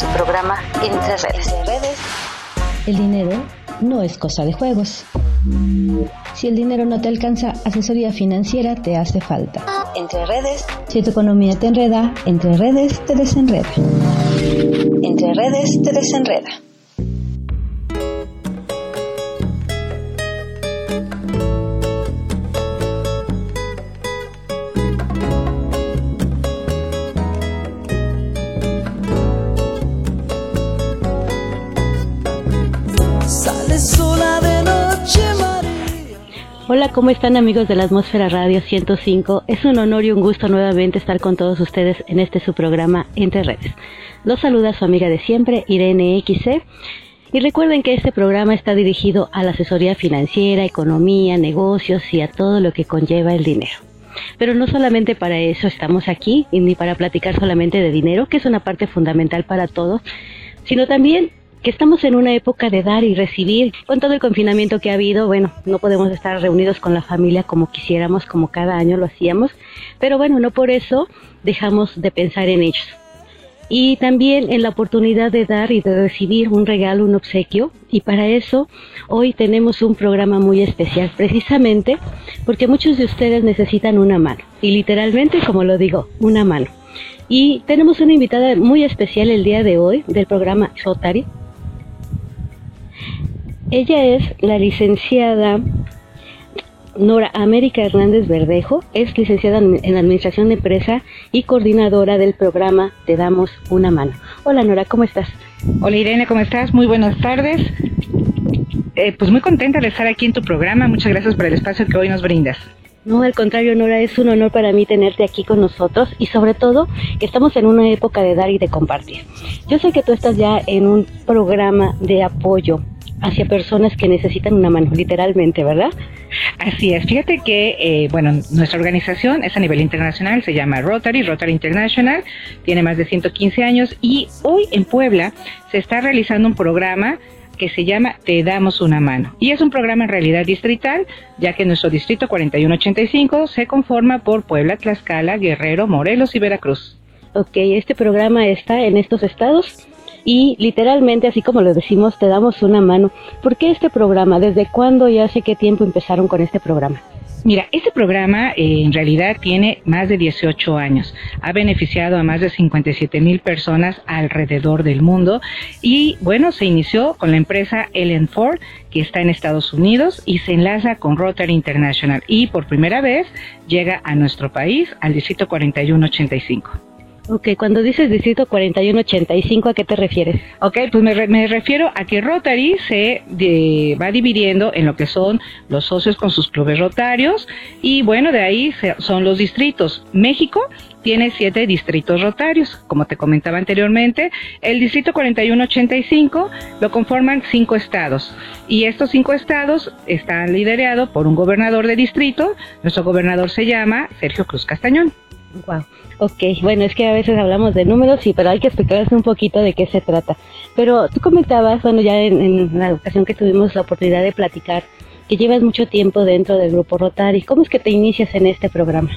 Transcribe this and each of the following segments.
tu programa Entre Redes. El dinero no es cosa de juegos. Si el dinero no te alcanza, asesoría financiera te hace falta. Entre Redes. Si tu economía te enreda, entre redes te desenreda. Entre Redes te desenreda. Hola, ¿cómo están amigos de la Atmósfera Radio 105? Es un honor y un gusto nuevamente estar con todos ustedes en este su programa Entre Redes. Los saluda su amiga de siempre, Irene XC. Y recuerden que este programa está dirigido a la asesoría financiera, economía, negocios y a todo lo que conlleva el dinero. Pero no solamente para eso estamos aquí, y ni para platicar solamente de dinero, que es una parte fundamental para todos, sino también que estamos en una época de dar y recibir. Con todo el confinamiento que ha habido, bueno, no podemos estar reunidos con la familia como quisiéramos, como cada año lo hacíamos, pero bueno, no por eso dejamos de pensar en ellos. Y también en la oportunidad de dar y de recibir un regalo, un obsequio. Y para eso hoy tenemos un programa muy especial, precisamente porque muchos de ustedes necesitan una mano. Y literalmente, como lo digo, una mano. Y tenemos una invitada muy especial el día de hoy del programa Rotary, ella es la licenciada Nora América Hernández Verdejo, es licenciada en Administración de Empresa y coordinadora del programa Te Damos una Mano. Hola Nora, ¿cómo estás? Hola Irene, ¿cómo estás? Muy buenas tardes. Eh, pues muy contenta de estar aquí en tu programa. Muchas gracias por el espacio que hoy nos brindas. No, al contrario, Nora, es un honor para mí tenerte aquí con nosotros y sobre todo que estamos en una época de dar y de compartir. Yo sé que tú estás ya en un programa de apoyo hacia personas que necesitan una mano, literalmente, ¿verdad? Así es. Fíjate que, eh, bueno, nuestra organización es a nivel internacional, se llama Rotary, Rotary International, tiene más de 115 años y hoy en Puebla se está realizando un programa que se llama Te damos una mano. Y es un programa en realidad distrital, ya que nuestro distrito 4185 se conforma por Puebla, Tlaxcala, Guerrero, Morelos y Veracruz. Ok, este programa está en estos estados y literalmente, así como lo decimos, te damos una mano. ¿Por qué este programa? ¿Desde cuándo y hace qué tiempo empezaron con este programa? Mira, este programa eh, en realidad tiene más de 18 años. Ha beneficiado a más de 57 mil personas alrededor del mundo y bueno, se inició con la empresa Ellen Ford que está en Estados Unidos y se enlaza con Rotary International y por primera vez llega a nuestro país, al distrito 4185. Ok, cuando dices distrito 4185, ¿a qué te refieres? Ok, pues me, refiero a que Rotary se va dividiendo en lo que son los socios con sus clubes rotarios y bueno, de ahí son los distritos. México tiene siete distritos rotarios, como te comentaba anteriormente. El distrito 4185 lo conforman cinco estados y estos cinco estados están liderados por un gobernador de distrito. Nuestro gobernador se llama Sergio Cruz Castañón. Wow. Ok, bueno, es que a veces hablamos de números, sí, pero hay que explicarles un poquito de qué se trata. Pero tú comentabas, bueno, ya en, la ocasión que tuvimos la oportunidad de platicar, que llevas mucho tiempo dentro del grupo Rotary. ¿Cómo es que te inicias en este programa?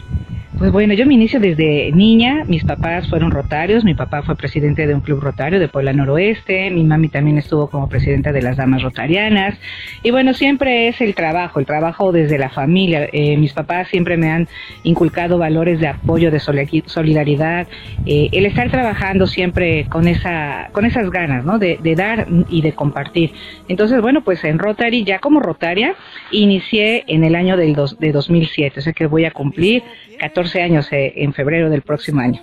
Pues bueno, yo me inicio desde niña, mis papás fueron rotarios, mi papá fue presidente de un club rotario de Puebla Noroeste, mi mami también estuvo como presidenta de las damas rotarianas y bueno, siempre es el trabajo, el trabajo desde la familia. Eh, mis papás siempre me han inculcado valores de apoyo, de solidaridad, eh, el estar trabajando siempre con esa, con esas ganas, ¿no? De, de dar y de compartir. Entonces, bueno, pues en Rotary, ya como rotaria, inicié en el año del dos, de 2007, o sea que voy a cumplir 14 años eh, en febrero del próximo año.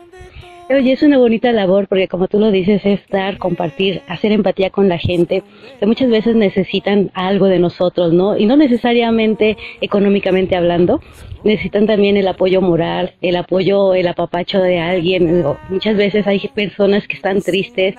Oye, es una bonita labor porque como tú lo dices, es dar, compartir, hacer empatía con la gente, que muchas veces necesitan algo de nosotros, ¿no? Y no necesariamente económicamente hablando, necesitan también el apoyo moral, el apoyo, el apapacho de alguien. Muchas veces hay personas que están tristes,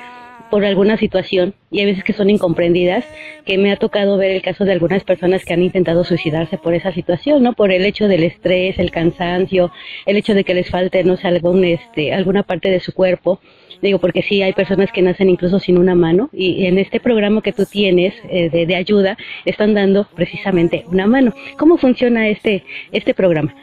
por alguna situación y hay veces que son incomprendidas, que me ha tocado ver el caso de algunas personas que han intentado suicidarse por esa situación, ¿no? Por el hecho del estrés, el cansancio, el hecho de que les falte, no sé, algún, este, alguna parte de su cuerpo. Digo, porque sí, hay personas que nacen incluso sin una mano y en este programa que tú tienes eh, de, de ayuda, están dando precisamente una mano. ¿Cómo funciona este, este programa?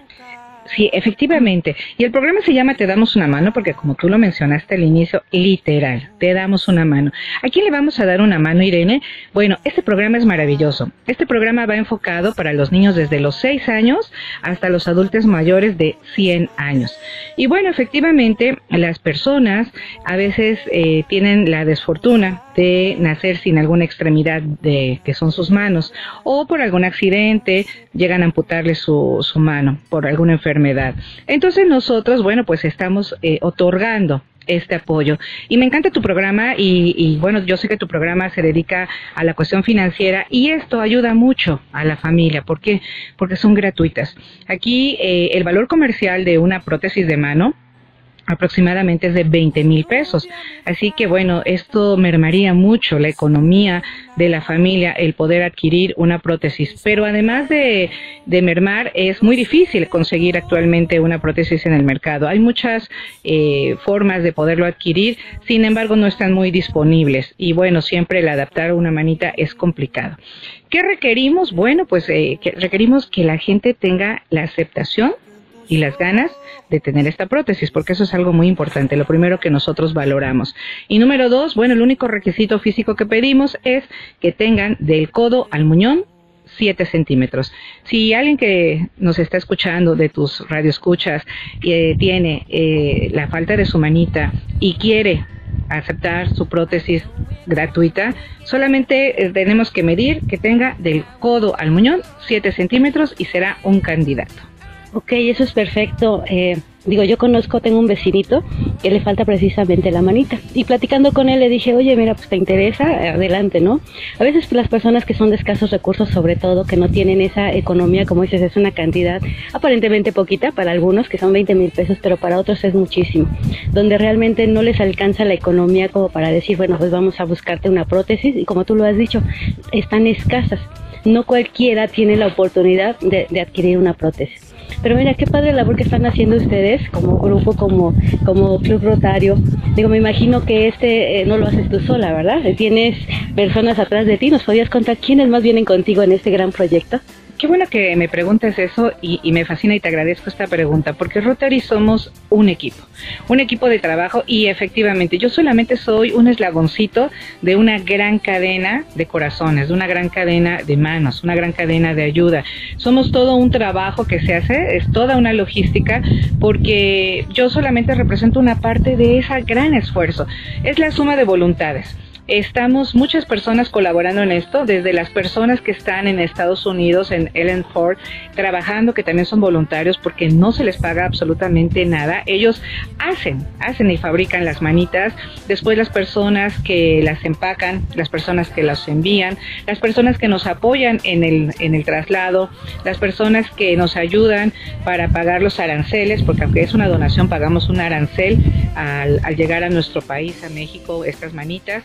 Sí, efectivamente. Y el programa se llama Te damos una mano porque como tú lo mencionaste al inicio, literal, te damos una mano. ¿A quién le vamos a dar una mano, Irene? Bueno, este programa es maravilloso. Este programa va enfocado para los niños desde los 6 años hasta los adultos mayores de 100 años. Y bueno, efectivamente, las personas a veces eh, tienen la desfortuna de nacer sin alguna extremidad de que son sus manos o por algún accidente llegan a amputarle su, su mano por alguna enfermedad. Entonces nosotros, bueno, pues estamos eh, otorgando este apoyo. Y me encanta tu programa y, bueno, yo sé que tu programa se dedica a la cuestión financiera y esto ayuda mucho a la familia. ¿Por qué? Porque son gratuitas. Aquí eh, el valor comercial de una prótesis de mano aproximadamente es de 20 mil pesos. Así que bueno, esto mermaría mucho la economía de la familia el poder adquirir una prótesis. Pero además de, mermar, es muy difícil conseguir actualmente una prótesis en el mercado. Hay muchas eh, formas de poderlo adquirir, sin embargo no están muy disponibles. Y bueno, siempre el adaptar una manita es complicado. ¿Qué requerimos? Bueno, pues eh, que requerimos que la gente tenga la aceptación y las ganas de tener esta prótesis, porque eso es algo muy importante, lo primero que nosotros valoramos. Y número dos, bueno, el único requisito físico que pedimos es que tengan del codo al muñón 7 centímetros. Si alguien que nos está escuchando de tus radioescuchas eh, tiene eh, la falta de su manita y quiere aceptar su prótesis gratuita, solamente eh, tenemos que medir que tenga del codo al muñón 7 centímetros y será un candidato. Ok, eso es perfecto. Eh, digo, yo conozco, tengo un vecinito que le falta precisamente la manita. Y platicando con él le dije, oye, mira, pues te interesa, adelante, ¿no? A veces pues, las personas que son de escasos recursos, sobre todo, que no tienen esa economía, como dices, es una cantidad aparentemente poquita para algunos, que son 20 mil pesos, pero para otros es muchísimo. Donde realmente no les alcanza la economía como para decir, bueno, pues vamos a buscarte una prótesis. Y como tú lo has dicho, están escasas. No cualquiera tiene la oportunidad de, de adquirir una prótesis. Pero mira, qué padre labor que están haciendo ustedes como grupo, como, como Club Rotario. Digo, me imagino que este eh, no lo haces tú sola, ¿verdad? Tienes personas atrás de ti. ¿Nos podías contar quiénes más vienen contigo en este gran proyecto? Qué bueno que me preguntes eso y, me fascina y te agradezco esta pregunta, porque Rotary somos un equipo, un equipo de trabajo y efectivamente yo solamente soy un eslagoncito de una gran cadena de corazones, de una gran cadena de manos, una gran cadena de ayuda. Somos todo un trabajo que se hace, es toda una logística, porque yo solamente represento una parte de ese gran esfuerzo. Es la suma de voluntades. Estamos muchas personas colaborando en esto, desde las personas que están en Estados Unidos, en Ellen Ford, trabajando, que también son voluntarios porque no se les paga absolutamente nada. Ellos hacen, hacen y fabrican las manitas. Después las personas que las empacan, las personas que las envían, las personas que nos apoyan en el, en el traslado, las personas que nos ayudan para pagar los aranceles, porque aunque es una donación, pagamos un arancel al, al llegar a nuestro país, a México, estas manitas.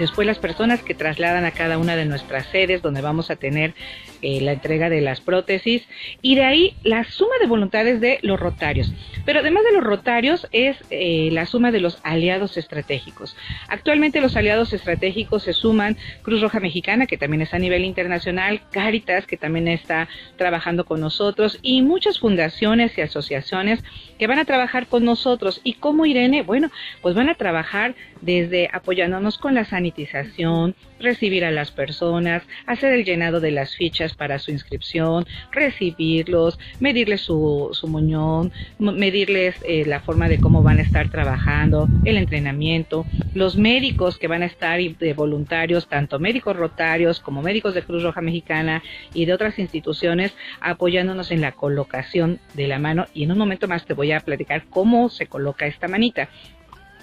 Después las personas que trasladan a cada una de nuestras sedes donde vamos a tener eh, la entrega de las prótesis y de ahí la suma de voluntades de los rotarios. Pero además de los rotarios es eh, la suma de los aliados estratégicos. Actualmente los aliados estratégicos se suman Cruz Roja Mexicana, que también está a nivel internacional, Caritas, que también está trabajando con nosotros y muchas fundaciones y asociaciones que van a trabajar con nosotros. ¿Y cómo Irene? Bueno, pues van a trabajar desde apoyándonos con la sanitización, recibir a las personas, hacer el llenado de las fichas para su inscripción, recibirlos, medirles su, su muñón, medirles eh, la forma de cómo van a estar trabajando, el entrenamiento, los médicos que van a estar de voluntarios, tanto médicos rotarios como médicos de Cruz Roja Mexicana y de otras instituciones, apoyándonos en la colocación de la mano. Y en un momento más te voy a platicar cómo se coloca esta manita.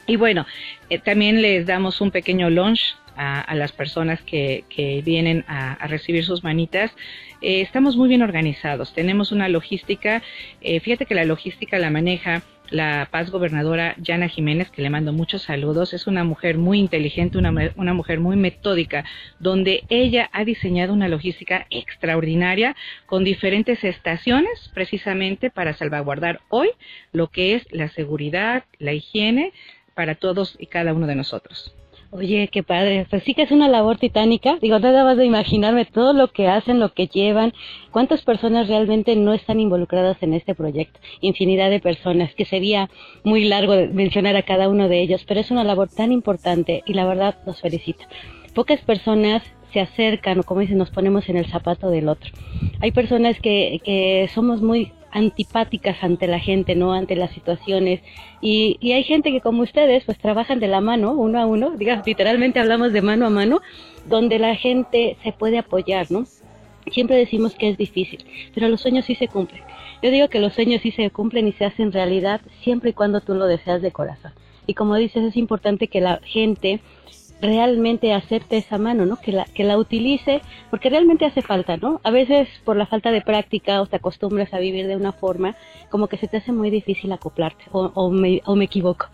Y bueno, eh, también les damos un pequeño lunch a, a las personas que, que vienen a, recibir sus manitas. Eh, estamos muy bien organizados, tenemos una logística, eh, fíjate que la logística la maneja la paz gobernadora Yana Jiménez, que le mando muchos saludos, es una mujer muy inteligente, una, una, mujer muy metódica, donde ella ha diseñado una logística extraordinaria con diferentes estaciones precisamente para salvaguardar hoy lo que es la seguridad, la higiene para todos y cada uno de nosotros. Oye, qué padre. Pues sí que es una labor titánica. Digo, nada más de imaginarme todo lo que hacen, lo que llevan, cuántas personas realmente no están involucradas en este proyecto. Infinidad de personas, que sería muy largo mencionar a cada uno de ellos, pero es una labor tan importante y la verdad los felicito. Pocas personas se acercan o como dicen, nos ponemos en el zapato del otro. Hay personas que, que somos muy antipáticas ante la gente, ¿no? Ante las situaciones. Y, y hay gente que como ustedes, pues trabajan de la mano, uno a uno, digamos, literalmente hablamos de mano a mano, donde la gente se puede apoyar, ¿no? Siempre decimos que es difícil, pero los sueños sí se cumplen. Yo digo que los sueños sí se cumplen y se hacen realidad siempre y cuando tú lo deseas de corazón. Y como dices, es importante que la gente realmente acepte esa mano, ¿no? Que la, que la utilice, porque realmente hace falta, ¿no? A veces por la falta de práctica o te acostumbras a vivir de una forma, como que se te hace muy difícil acoplarte, o, o, me, o me equivoco.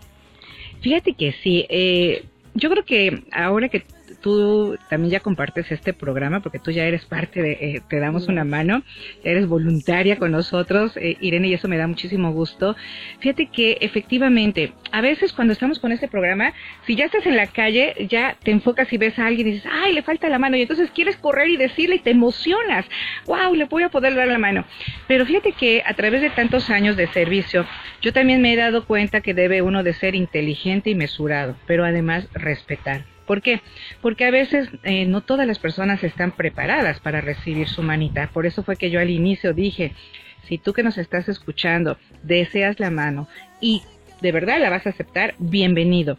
Fíjate que sí, eh, yo creo que ahora que tú también ya compartes este programa porque tú ya eres parte de eh, Te damos una mano, eres voluntaria con nosotros, eh, Irene, y eso me da muchísimo gusto. Fíjate que efectivamente, a veces cuando estamos con este programa, si ya estás en la calle, ya te enfocas y ves a alguien y dices, ay, le falta la mano, y entonces quieres correr y decirle y te emocionas, wow, le voy a poder dar la mano. Pero fíjate que a través de tantos años de servicio, yo también me he dado cuenta que debe uno de ser inteligente y mesurado, pero además respetar. ¿Por qué? Porque a veces eh, no todas las personas están preparadas para recibir su manita. Por eso fue que yo al inicio dije, si tú que nos estás escuchando deseas la mano y de verdad la vas a aceptar, bienvenido.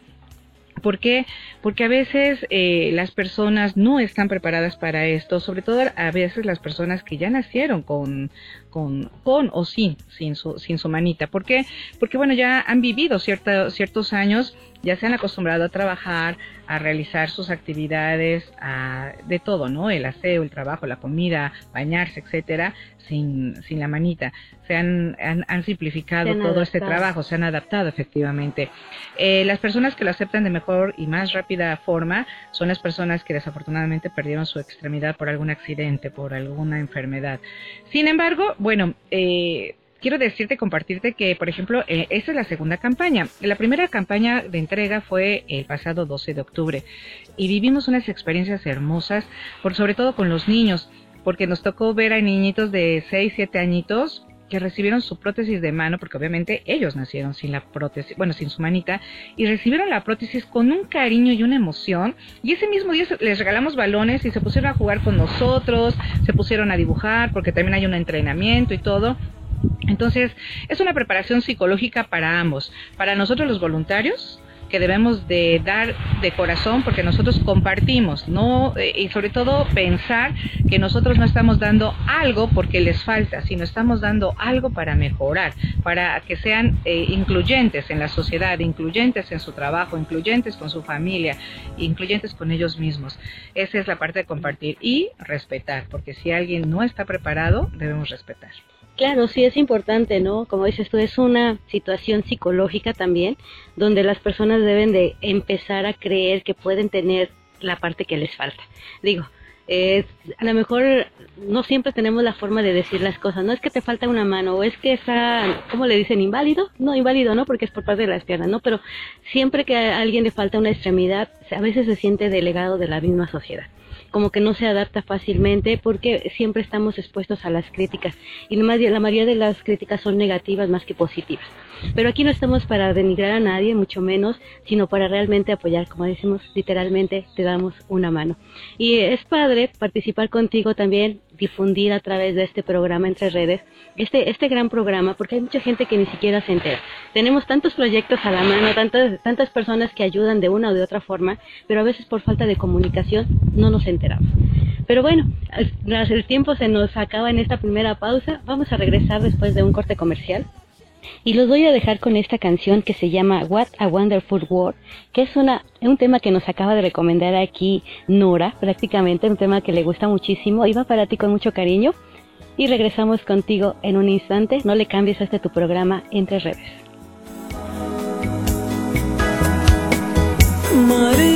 ¿Por qué? Porque a veces eh, las personas no están preparadas para esto, sobre todo a veces las personas que ya nacieron con, con, con o sin, sin su, sin su manita. ¿Por qué? Porque bueno, ya han vivido cierta, ciertos años ya se han acostumbrado a trabajar, a realizar sus actividades, a, de todo, ¿no? El aseo, el trabajo, la comida, bañarse, etcétera, sin, sin la manita. Se han, han, simplificado todo este trabajo, se han adaptado efectivamente. Eh, las personas que lo aceptan de mejor y más rápida forma son las personas que desafortunadamente perdieron su extremidad por algún accidente, por alguna enfermedad. Sin embargo, bueno, eh, quiero decirte, compartirte que, por ejemplo, eh, esa es la segunda campaña. La primera campaña de entrega fue el pasado 12 de octubre y vivimos unas experiencias hermosas, por sobre todo con los niños, porque nos tocó ver a niñitos de 6, 7 añitos que recibieron su prótesis de mano, porque obviamente ellos nacieron sin la prótesis, bueno, sin su manita, y recibieron la prótesis con un cariño y una emoción, y ese mismo día les regalamos balones y se pusieron a jugar con nosotros, se pusieron a dibujar, porque también hay un entrenamiento y todo, entonces, es una preparación psicológica para ambos, para nosotros los voluntarios, que debemos de dar de corazón porque nosotros compartimos, no eh, y sobre todo pensar que nosotros no estamos dando algo porque les falta, sino estamos dando algo para mejorar, para que sean eh, incluyentes en la sociedad, incluyentes en su trabajo, incluyentes con su familia, incluyentes con ellos mismos. Esa es la parte de compartir y respetar, porque si alguien no está preparado, debemos respetar. Claro, sí es importante, ¿no? Como dices tú, es una situación psicológica también, donde las personas deben de empezar a creer que pueden tener la parte que les falta. Digo, eh, a lo mejor no siempre tenemos la forma de decir las cosas, no es que te falta una mano o es que está, ¿cómo le dicen? Inválido, no, inválido no, porque es por parte de las piernas, no, pero siempre que a alguien le falta una extremidad, a veces se siente delegado de la misma sociedad como que no se adapta fácilmente porque siempre estamos expuestos a las críticas y la mayoría de las críticas son negativas más que positivas. Pero aquí no estamos para denigrar a nadie, mucho menos, sino para realmente apoyar, como decimos literalmente, te damos una mano. Y es padre participar contigo también, difundir a través de este programa entre redes, este, este gran programa, porque hay mucha gente que ni siquiera se entera. Tenemos tantos proyectos a la mano, tantas, tantas personas que ayudan de una o de otra forma, pero a veces por falta de comunicación no nos enteramos. Pero bueno, el tiempo se nos acaba en esta primera pausa. Vamos a regresar después de un corte comercial. Y los voy a dejar con esta canción que se llama What a Wonderful World, que es una, un tema que nos acaba de recomendar aquí Nora, prácticamente un tema que le gusta muchísimo y va para ti con mucho cariño. Y regresamos contigo en un instante, no le cambies este tu programa entre redes. María.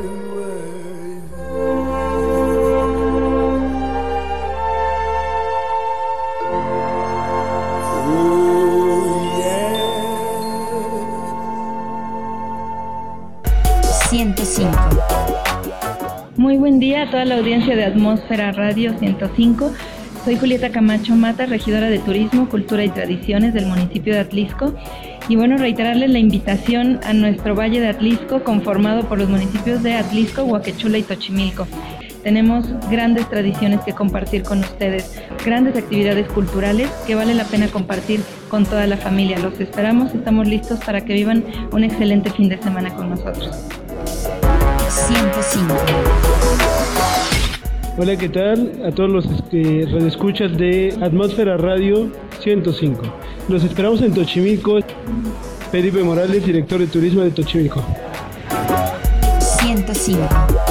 A toda la audiencia de Atmósfera Radio 105. Soy Julieta Camacho Mata, regidora de Turismo, Cultura y Tradiciones del municipio de Atlisco. Y bueno, reiterarles la invitación a nuestro Valle de Atlisco, conformado por los municipios de Atlisco, Huaquechula y Tochimilco. Tenemos grandes tradiciones que compartir con ustedes, grandes actividades culturales que vale la pena compartir con toda la familia. Los esperamos, estamos listos para que vivan un excelente fin de semana con nosotros. 105. Hola, ¿qué tal? A todos los este, radioescuchas de Atmósfera Radio 105. Los esperamos en Tochimilco. Felipe Morales, director de turismo de Tochimilco. 105.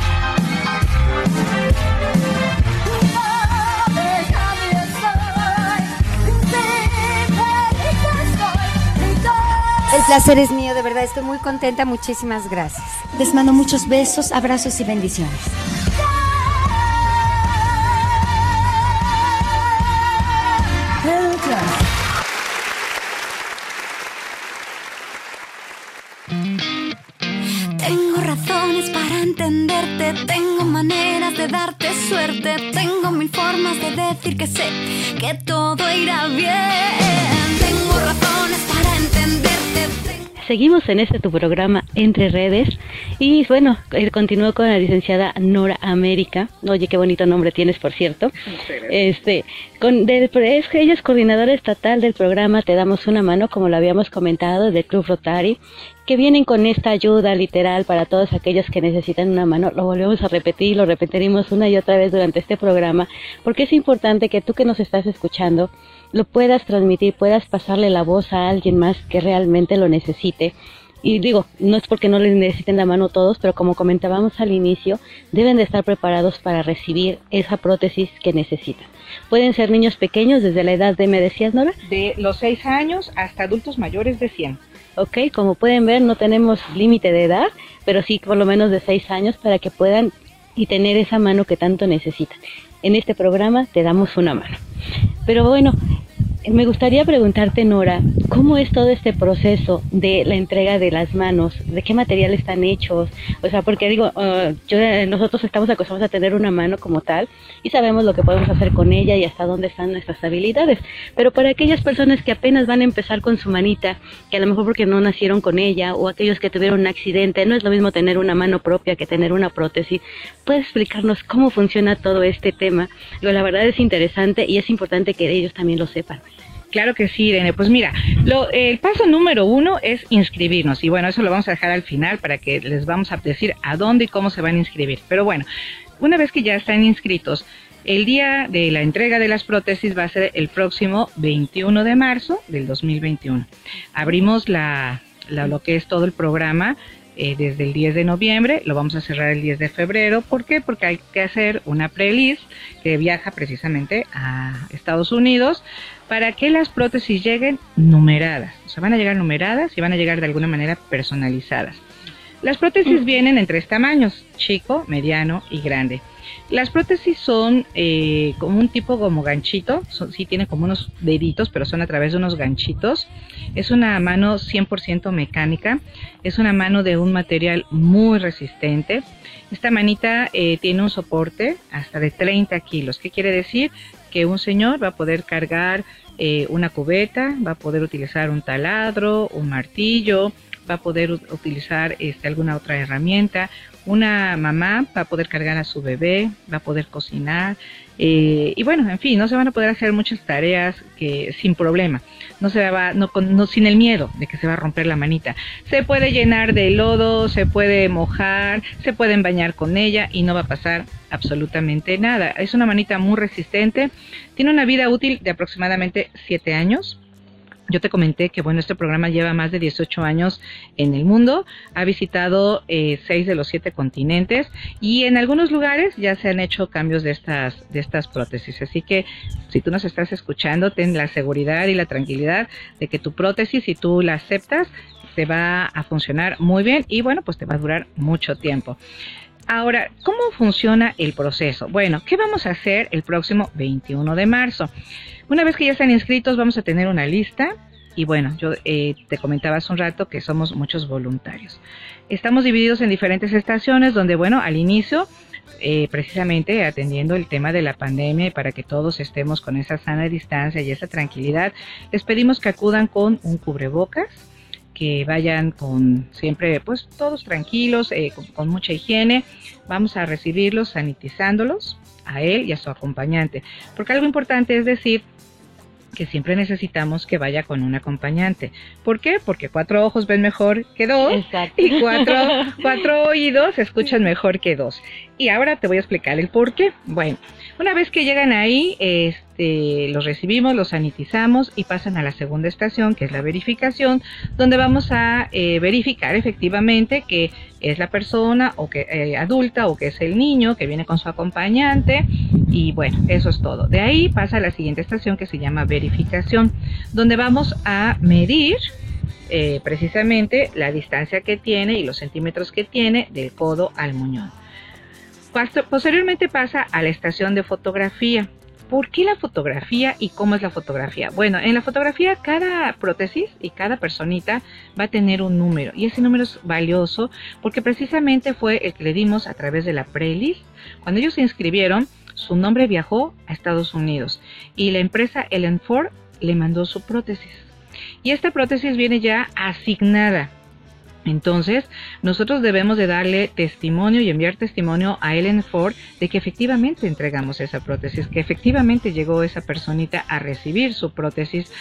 Placer es mío, de verdad, estoy muy contenta, muchísimas gracias. Les mando muchos besos, abrazos y bendiciones. Tengo razones para entenderte, tengo maneras de darte suerte, tengo mil formas de decir que sé que todo irá bien. Seguimos en este tu programa Entre Redes y bueno, eh, continúo con la licenciada Nora América. Oye, qué bonito nombre tienes, por cierto. Este, con del, es que ella es coordinadora estatal del programa Te damos una mano, como lo habíamos comentado, del Club Rotary, que vienen con esta ayuda literal para todos aquellos que necesitan una mano. Lo volvemos a repetir, lo repetiremos una y otra vez durante este programa, porque es importante que tú que nos estás escuchando lo puedas transmitir, puedas pasarle la voz a alguien más que realmente lo necesite. y digo, no es porque no les necesiten la mano todos, pero como comentábamos al inicio, deben de estar preparados para recibir esa prótesis que necesitan. Pueden ser niños pequeños desde la edad de, me decías, Nora? De los 6 años hasta adultos mayores de 100. Ok, como pueden ver, no tenemos límite de edad, pero sí por lo menos de 6 años para que puedan y tener esa mano que tanto necesitan. En este programa te damos una mano. Pero bueno, me gustaría preguntarte, Nora, ¿cómo es todo este proceso de la entrega de las manos? ¿De qué material están hechos? O sea, porque digo, uh, yo, nosotros estamos acostumbrados a tener una mano como tal y sabemos lo que podemos hacer con ella y hasta dónde están nuestras habilidades. Pero para aquellas personas que apenas van a empezar con su manita, que a lo mejor porque no nacieron con ella, o aquellos que tuvieron un accidente, no es lo mismo tener una mano propia que tener una prótesis, ¿puedes explicarnos cómo funciona todo este tema? Digo, la verdad es interesante y es importante que ellos también lo sepan. Claro que sí, Irene. Pues mira, lo, el paso número uno es inscribirnos. Y bueno, eso lo vamos a dejar al final para que les vamos a decir a dónde y cómo se van a inscribir. Pero bueno, una vez que ya están inscritos, el día de la entrega de las prótesis va a ser el próximo 21 de marzo del 2021. Abrimos la, la lo que es todo el programa eh, desde el 10 de noviembre, lo vamos a cerrar el 10 de febrero. ¿Por qué? Porque hay que hacer una pre-list que viaja precisamente a Estados Unidos para que las prótesis lleguen numeradas. O sea, van a llegar numeradas y van a llegar de alguna manera personalizadas. Las prótesis vienen en tres tamaños, chico, mediano y grande. Las prótesis son eh, como un tipo como ganchito, son, sí tiene como unos deditos, pero son a través de unos ganchitos. Es una mano 100% mecánica, es una mano de un material muy resistente. Esta manita eh, tiene un soporte hasta de 30 kilos. ¿Qué quiere decir? Que un señor va a poder cargar eh, una cubeta, va a poder utilizar un taladro, un martillo, va a poder utilizar este, alguna otra herramienta. Una mamá va a poder cargar a su bebé, va a poder cocinar. Eh, y bueno, en fin, no se van a poder hacer muchas tareas que sin problema. No se va, no, no, sin el miedo de que se va a romper la manita. Se puede llenar de lodo, se puede mojar, se pueden bañar con ella y no va a pasar absolutamente nada. Es una manita muy resistente. Tiene una vida útil de aproximadamente 7 años yo te comenté que bueno, este programa lleva más de 18 años en el mundo, ha visitado eh, seis de los siete continentes y en algunos lugares ya se han hecho cambios de estas, de estas prótesis. Así que si tú nos estás escuchando, ten la seguridad y la tranquilidad de que tu prótesis, si tú la aceptas, te va a funcionar muy bien y bueno, pues te va a durar mucho tiempo. Ahora, ¿cómo funciona el proceso? Bueno, ¿qué vamos a hacer el próximo 21 de marzo? Una vez que ya están inscritos, vamos a tener una lista. Y bueno, yo eh, te comentaba hace un rato que somos muchos voluntarios. Estamos divididos en diferentes estaciones donde, bueno, al inicio, eh, precisamente atendiendo el tema de la pandemia para que todos estemos con esa sana distancia y esa tranquilidad, les pedimos que acudan con un cubrebocas, que vayan con siempre, pues todos tranquilos, eh, con mucha higiene. Vamos a recibirlos sanitizándolos a él y a su acompañante. Porque algo importante es decir que siempre necesitamos que vaya con un acompañante. ¿Por qué? Porque cuatro ojos ven mejor que dos y cuatro, cuatro oídos escuchan mejor que dos. Y ahora te voy a explicar el por qué. Bueno, una vez que llegan ahí, este, los recibimos, los sanitizamos y pasan a la segunda estación, que es la verificación, donde vamos a eh, verificar efectivamente que es la persona o que eh, adulta o que es el niño que viene con su acompañante y bueno, eso es todo. De ahí pasa a la siguiente estación que se llama verificación, donde vamos a medir eh, precisamente la distancia que tiene y los centímetros que tiene del codo al muñón. Posteriormente pasa a la estación de fotografía. ¿Por qué la fotografía y cómo es la fotografía? Bueno, en la fotografía cada prótesis y cada personita va a tener un número y ese número es valioso porque precisamente fue el que le dimos a través de la prelist. Cuando ellos se inscribieron, su nombre viajó a Estados Unidos y la empresa Ellen Ford le mandó su prótesis. Y esta prótesis viene ya asignada entonces, nosotros debemos de darle testimonio y enviar testimonio a Ellen Ford de que efectivamente entregamos esa prótesis, que efectivamente llegó esa personita a recibir su prótesis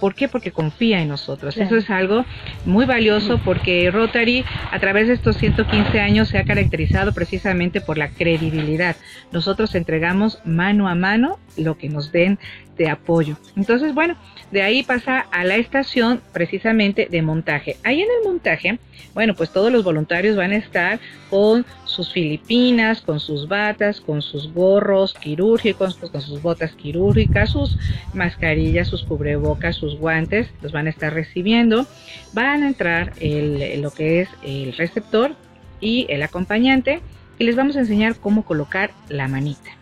¿Por qué? Porque confía en nosotros. Eso es algo muy valioso porque Rotary a través de estos 115 años se ha caracterizado precisamente por la credibilidad. Nosotros entregamos mano a mano lo que nos den de apoyo. Entonces, bueno, de ahí pasa a la estación precisamente de montaje. Ahí en el montaje, bueno, pues todos los voluntarios van a estar con sus filipinas, con sus batas, con sus gorros quirúrgicos, pues, con sus botas quirúrgicas, sus mascarillas, sus cubrebocas, sus guantes, los van a estar recibiendo. Van a entrar el, lo que es el receptor y el acompañante y les vamos a enseñar cómo colocar la manita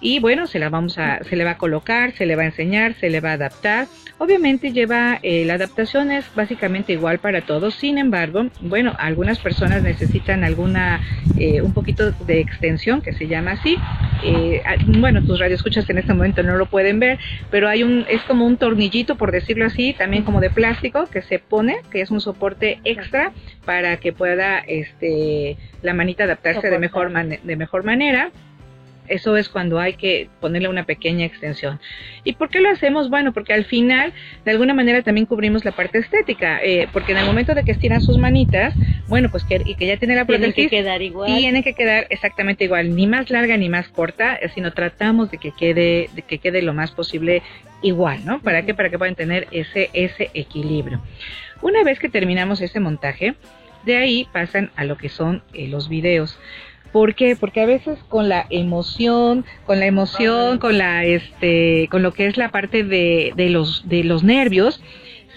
y bueno, se la vamos a, se le va a colocar, se le va a enseñar, se le va a adaptar. Obviamente lleva, eh, la adaptación es básicamente igual para todos, sin embargo, bueno, algunas personas necesitan alguna, eh, un poquito de extensión, que se llama así. Eh, bueno, tus radioescuchas en este momento no lo pueden ver, pero hay un, es como un tornillito, por decirlo así, también como de plástico, que se pone, que es un soporte extra para que pueda, este, la manita adaptarse de mejor, de mejor manera. Eso es cuando hay que ponerle una pequeña extensión. ¿Y por qué lo hacemos? Bueno, porque al final, de alguna manera, también cubrimos la parte estética, eh, porque en el momento de que estiran sus manitas, bueno, pues que, y que ya tiene la prótesis, tienen que quedar igual. Tienen que quedar exactamente igual, ni más larga ni más corta, sino tratamos de que quede, de que quede lo más posible igual, ¿no? ¿Para qué? Para que puedan tener ese, ese equilibrio. Una vez que terminamos ese montaje, de ahí pasan a lo que son eh, los videos. ¿Por qué? Porque a veces con la emoción, con la emoción, con la este, con lo que es la parte de, de los de los nervios,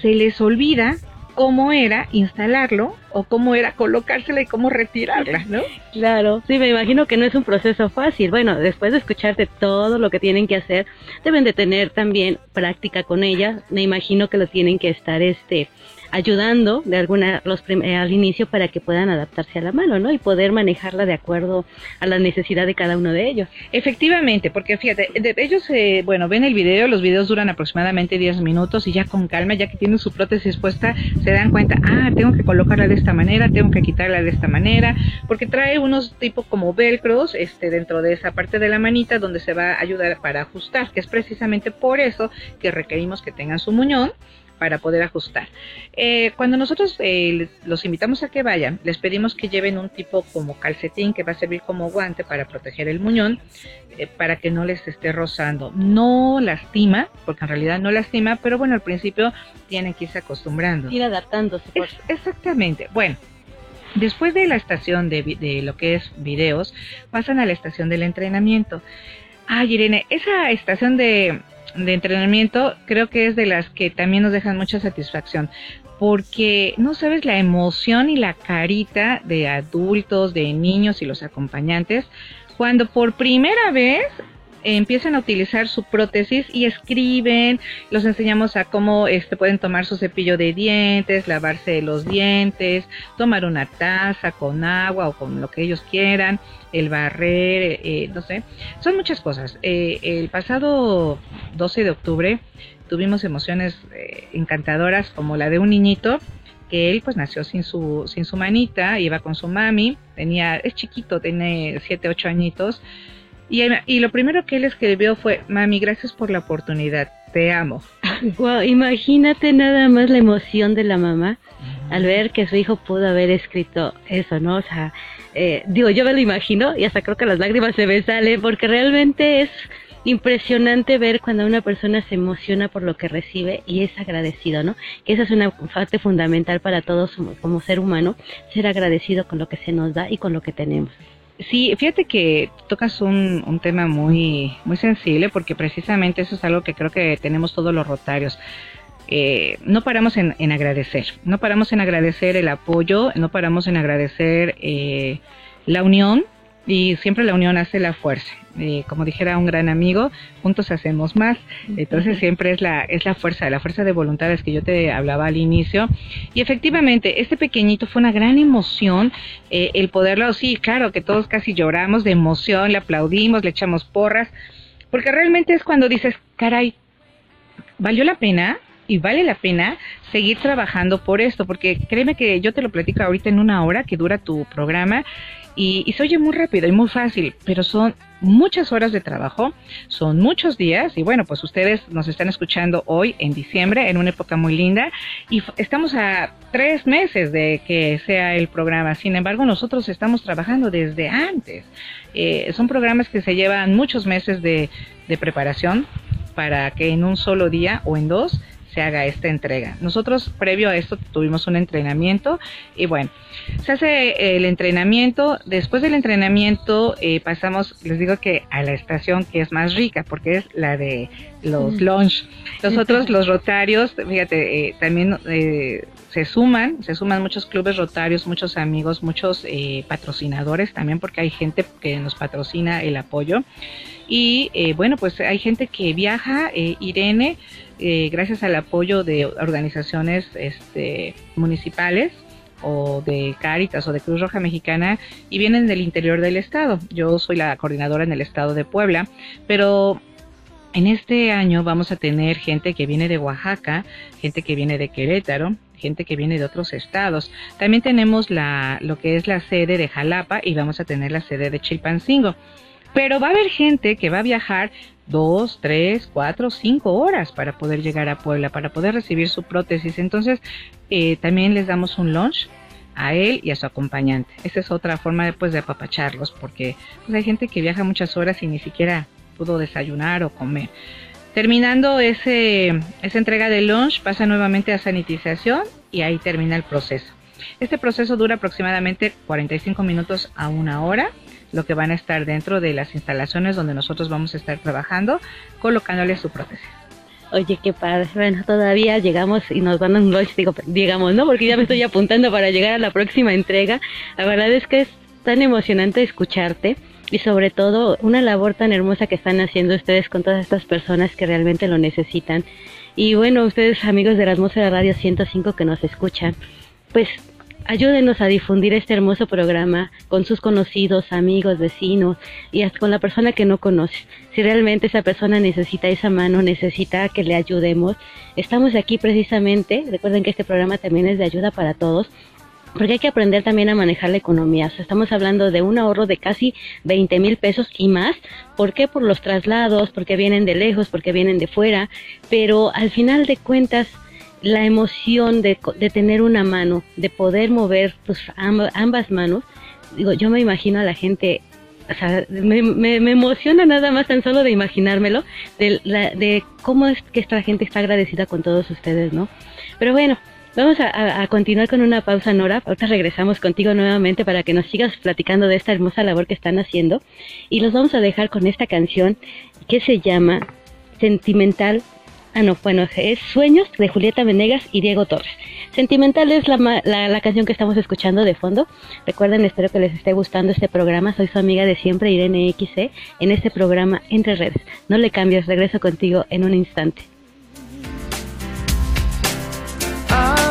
se les olvida cómo era instalarlo o cómo era colocársela y cómo retirarla, ¿no? Claro, sí, me imagino que no es un proceso fácil. Bueno, después de escucharte todo lo que tienen que hacer, deben de tener también práctica con ella. Me imagino que lo tienen que estar este ayudando de alguna los eh, al inicio para que puedan adaptarse a la mano, ¿no? Y poder manejarla de acuerdo a la necesidad de cada uno de ellos. Efectivamente, porque fíjate, ellos, eh, bueno, ven el video, los videos duran aproximadamente 10 minutos y ya con calma, ya que tienen su prótesis puesta, se dan cuenta, ah, tengo que colocarla de esta manera, tengo que quitarla de esta manera, porque trae unos tipo como velcros este, dentro de esa parte de la manita donde se va a ayudar para ajustar, que es precisamente por eso que requerimos que tengan su muñón para poder ajustar. Eh, cuando nosotros eh, los invitamos a que vayan, les pedimos que lleven un tipo como calcetín que va a servir como guante para proteger el muñón, eh, para que no les esté rozando. No lastima, porque en realidad no lastima, pero bueno, al principio tienen que irse acostumbrando. Ir adaptándose. exactamente. Bueno, Después de la estación de, de, lo que es videos, pasan a la estación del entrenamiento. Ay, Irene, esa estación de, de entrenamiento creo que es de las que también nos dejan mucha satisfacción porque no sabes la emoción y la carita de adultos, de niños y los acompañantes cuando por primera vez empiezan a utilizar su prótesis y escriben, los enseñamos a cómo este, pueden tomar su cepillo de dientes, lavarse los dientes, tomar una taza con agua o con lo que ellos quieran, el barrer, eh, no sé, son muchas cosas. Eh, el pasado 12 de octubre tuvimos emociones eh, encantadoras como la de un niñito que él pues nació sin su sin su manita, iba con su mami, tenía es chiquito, tiene 7, 8 añitos y, lo primero que él escribió fue, mami, gracias por la oportunidad, te amo. imagínate nada más la emoción de la mamá al ver que su hijo pudo haber escrito eso, ¿no? O sea, eh, digo, yo me lo imagino y hasta creo que las lágrimas se me salen porque realmente es impresionante ver cuando una persona se emociona por lo que recibe y es agradecido, ¿no? Que esa es una parte fundamental para todos como ser humano, ser agradecido con lo que se nos da y con lo que tenemos. Sí, fíjate que tocas un, un tema muy, muy sensible porque precisamente eso es algo que creo que tenemos todos los rotarios. Eh, no paramos en, en, agradecer, no paramos en agradecer el apoyo, no paramos en agradecer eh, la unión y siempre la unión hace la fuerza. Como dijera un gran amigo, juntos hacemos más. Entonces siempre es la, es la fuerza, la fuerza de voluntades que yo te hablaba al inicio. Y efectivamente, este pequeñito fue una gran emoción eh, el poderlo, sí, claro que todos casi lloramos de emoción, le aplaudimos, le echamos porras, porque realmente es cuando dices, caray, ¿valió la pena? y vale la pena seguir trabajando por esto, porque créeme que yo te lo platico ahorita en una hora que dura tu programa y, y se oye muy rápido y muy fácil, pero son muchas horas de trabajo, son muchos días y bueno, pues ustedes nos están escuchando hoy en diciembre, en una época muy linda y estamos a tres meses de que sea el programa. Sin embargo, nosotros estamos trabajando desde antes. Eh, son programas que se llevan muchos meses de preparación para que en un solo día o en dos se haga esta entrega. Nosotros previo a esto tuvimos un entrenamiento y bueno, se hace el entrenamiento, después del entrenamiento eh, pasamos, les digo que a la estación que es más rica porque es la de los Mm. lunch. Nosotros los rotarios, fíjate, eh, también eh, se suman, se suman muchos clubes rotarios, muchos amigos, muchos eh, patrocinadores también porque hay gente que nos patrocina el apoyo. Y eh, bueno, pues hay gente que viaja, eh, Irene, eh, gracias al apoyo de organizaciones este, municipales o de Cáritas o de Cruz Roja Mexicana y vienen del interior del estado. Yo soy la coordinadora en el estado de Puebla, pero en este año vamos a tener gente que viene de Oaxaca, gente que viene de Querétaro, gente que viene de otros estados. También tenemos la, lo que es la sede de Jalapa y vamos a tener la sede de Chilpancingo. Pero va a haber gente que va a viajar dos, tres, cuatro, cinco horas para poder llegar a Puebla, para poder recibir su prótesis. Entonces, eh, también les damos un lunch a él y a su acompañante. Esa es otra forma de, pues, de apapacharlos, porque pues, hay gente que viaja muchas horas y ni siquiera pudo desayunar o comer. Terminando ese, esa entrega de lunch, pasa nuevamente a sanitización y ahí termina el proceso. Este proceso dura aproximadamente 45 minutos a una hora, lo que van a estar dentro de las instalaciones donde nosotros vamos a estar trabajando, colocándole su prótesis. Oye, qué padre. Bueno, todavía llegamos y nos van a un lunch, digo, llegamos, ¿no? Porque ya me estoy apuntando para llegar a la próxima entrega. La verdad es que es tan emocionante escucharte y sobre todo una labor tan hermosa que están haciendo ustedes con todas estas personas que realmente lo necesitan. Y bueno, ustedes amigos de la Atmósfera Radio 105 que nos escuchan, pues ayúdenos a difundir este hermoso programa con sus conocidos, amigos, vecinos y hasta con la persona que no conoce. Si realmente esa persona necesita esa mano, necesita que le ayudemos, estamos aquí precisamente. Recuerden que este programa también es de ayuda para todos. Porque hay que aprender también a manejar la economía. O sea, estamos hablando de un ahorro de casi 20 mil pesos y más. ¿Por qué? Por los traslados, porque vienen de lejos, porque vienen de fuera. Pero al final de cuentas, la emoción de, de tener una mano, de poder mover pues, amb- ambas manos, digo, yo me imagino a la gente, o sea, me, me, me emociona nada más tan solo de imaginármelo, de, la, de cómo es que esta gente está agradecida con todos ustedes, ¿no? Pero bueno, vamos a, continuar con una pausa, Nora. Ahorita regresamos contigo nuevamente para que nos sigas platicando de esta hermosa labor que están haciendo. Y los vamos a dejar con esta canción que se llama Sentimental. Ah, no, bueno, es Sueños de Julieta Venegas y Diego Torres. Sentimental es la, la, la canción que estamos escuchando de fondo. Recuerden, espero que les esté gustando este programa. Soy su amiga de siempre, Irene XC, en este programa Entre Redes. No le cambies, regreso contigo en un instante. Oh,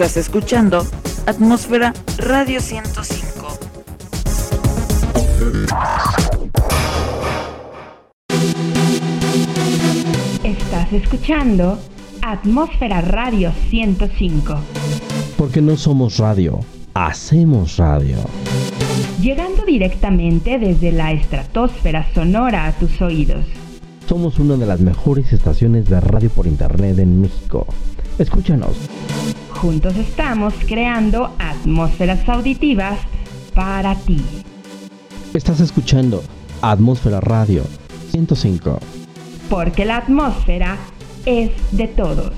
Estás escuchando Atmósfera Radio 105. Estás escuchando Atmósfera Radio 105, Porque no somos radio, hacemos radio. llegando directamente desde la estratosfera sonora a tus oídos. Somos una de las mejores estaciones de radio por internet en México. Escúchanos. Juntos estamos creando atmósferas auditivas para ti. Estás escuchando Atmósfera Radio 105. Porque la atmósfera es de todos.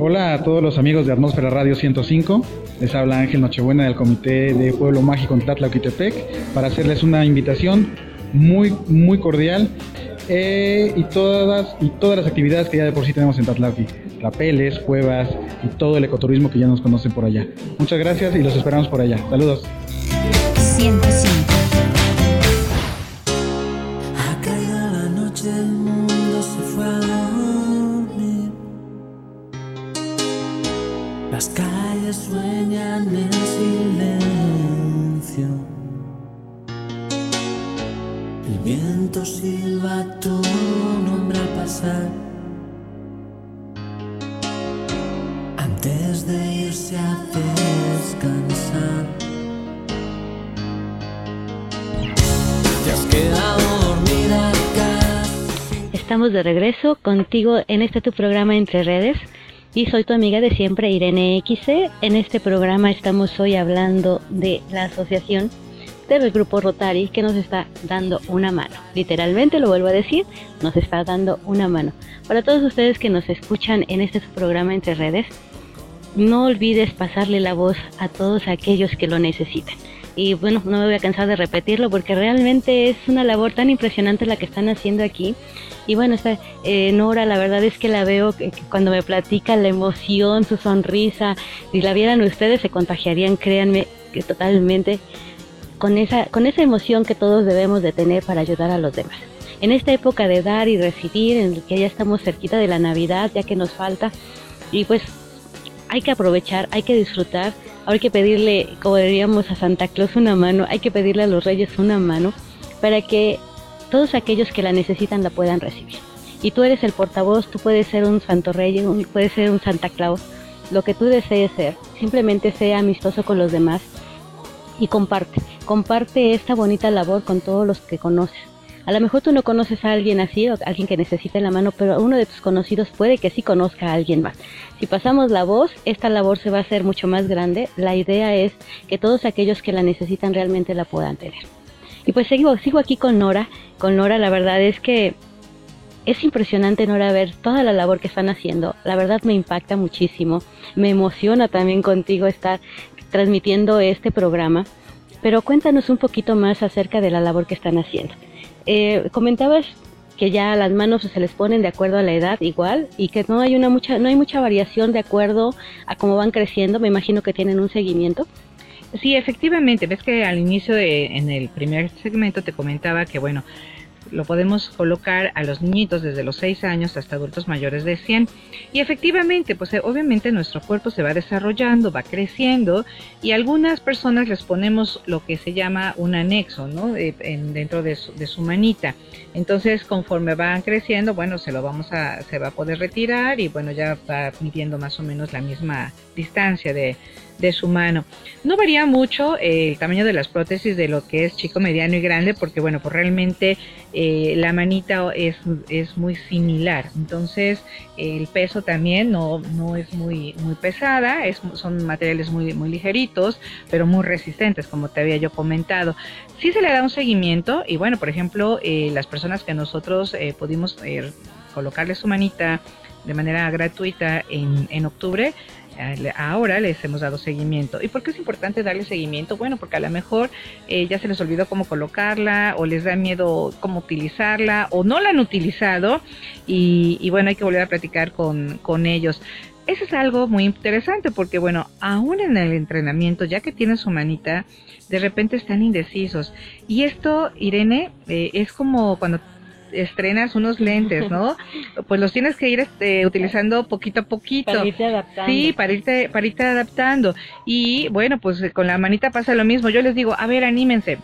Hola a todos los amigos de Atmósfera Radio 105. Les habla Ángel Nochebuena del Comité de Pueblo Mágico en Tlatlauquitepec para hacerles una invitación muy, muy cordial eh, y, todas, y todas las actividades que ya de por sí tenemos en Tatlauqui. Rapeles, cuevas y todo el ecoturismo que ya nos conocen por allá. Muchas gracias y los esperamos por allá. Saludos. 105. De regreso contigo en este tu programa Entre Redes y soy tu amiga de siempre Irene XC. En este programa estamos hoy hablando de la asociación del grupo Rotary que nos está dando una mano. Literalmente lo vuelvo a decir, nos está dando una mano. Para todos ustedes que nos escuchan en este su programa Entre Redes, no olvides pasarle la voz a todos aquellos que lo necesitan. Y bueno, no me voy a cansar de repetirlo porque realmente es una labor tan impresionante la que están haciendo aquí. Y bueno, esta eh, Nora, la verdad es que la veo que, cuando me platica la emoción, su sonrisa, si la vieran ustedes se contagiarían, créanme, que totalmente con esa, con esa emoción que todos debemos de tener para ayudar a los demás. En esta época de dar y recibir, en que ya estamos cerquita de la Navidad, ya que nos falta, y pues hay que aprovechar, hay que disfrutar, hay que pedirle, como diríamos a Santa Claus una mano, hay que pedirle a los reyes una mano para que todos aquellos que la necesitan la puedan recibir. Y tú eres el portavoz, tú puedes ser un santo rey, puedes ser un Santa Claus, lo que tú desees ser, simplemente sea amistoso con los demás y comparte, comparte esta bonita labor con todos los que conoces. A lo mejor tú no conoces a alguien así o alguien que necesite la mano, pero uno de tus conocidos puede que sí conozca a alguien más. Si pasamos la voz, esta labor se va a hacer mucho más grande. La idea es que todos aquellos que la necesitan realmente la puedan tener. Y pues sigo, sigo aquí con Nora. Con Nora la verdad es que es impresionante, Nora, ver toda la labor que están haciendo. La verdad me impacta muchísimo. Me emociona también contigo estar transmitiendo este programa. pero cuéntanos un poquito más acerca de la labor que están haciendo. Eh, comentabas que ya las manos se les ponen de acuerdo a la edad igual y que no hay una mucha no hay mucha variación de acuerdo a cómo van creciendo. Me imagino que tienen un seguimiento. Sí, efectivamente. Ves que al inicio de en el primer segmento te comentaba que bueno lo podemos colocar a los niñitos desde los 6 años hasta adultos mayores de 100. Y efectivamente, pues eh, obviamente nuestro cuerpo se va desarrollando, va creciendo y algunas personas les ponemos lo que se llama un anexo, ¿no? Eh, en, dentro de su, de su manita. Entonces, conforme van creciendo, bueno, se lo vamos a, se va a poder retirar y bueno, ya va midiendo más o menos la misma distancia de, de su mano. No varía mucho eh, el tamaño de las prótesis de lo que es chico, mediano y grande, porque bueno, pues realmente eh, la manita es, es muy similar. Entonces, el peso también no, no es muy, muy pesada, es, son materiales muy, muy ligeritos, pero muy resistentes, como te había yo comentado. Sí se le da un seguimiento y bueno, por ejemplo, eh, las personas que nosotros pudimos colocarle su manita de manera gratuita en, en octubre, ahora les hemos dado seguimiento. ¿Y por qué es importante darle seguimiento? Bueno, porque a lo mejor eh, ya se les olvidó cómo colocarla o les da miedo cómo utilizarla o no la han utilizado y, bueno, hay que volver a platicar con, con ellos. Eso es algo muy interesante porque, bueno, aún en el entrenamiento, ya que tienen su manita, de repente están indecisos. Y esto, Irene, eh, es como cuando estrenas unos lentes, ¿no? Pues los tienes que ir este, utilizando poquito a poquito. Para irte adaptando. Sí, para irte, para irte adaptando. Y bueno, pues con la manita pasa lo mismo. Yo les digo, a ver, anímense.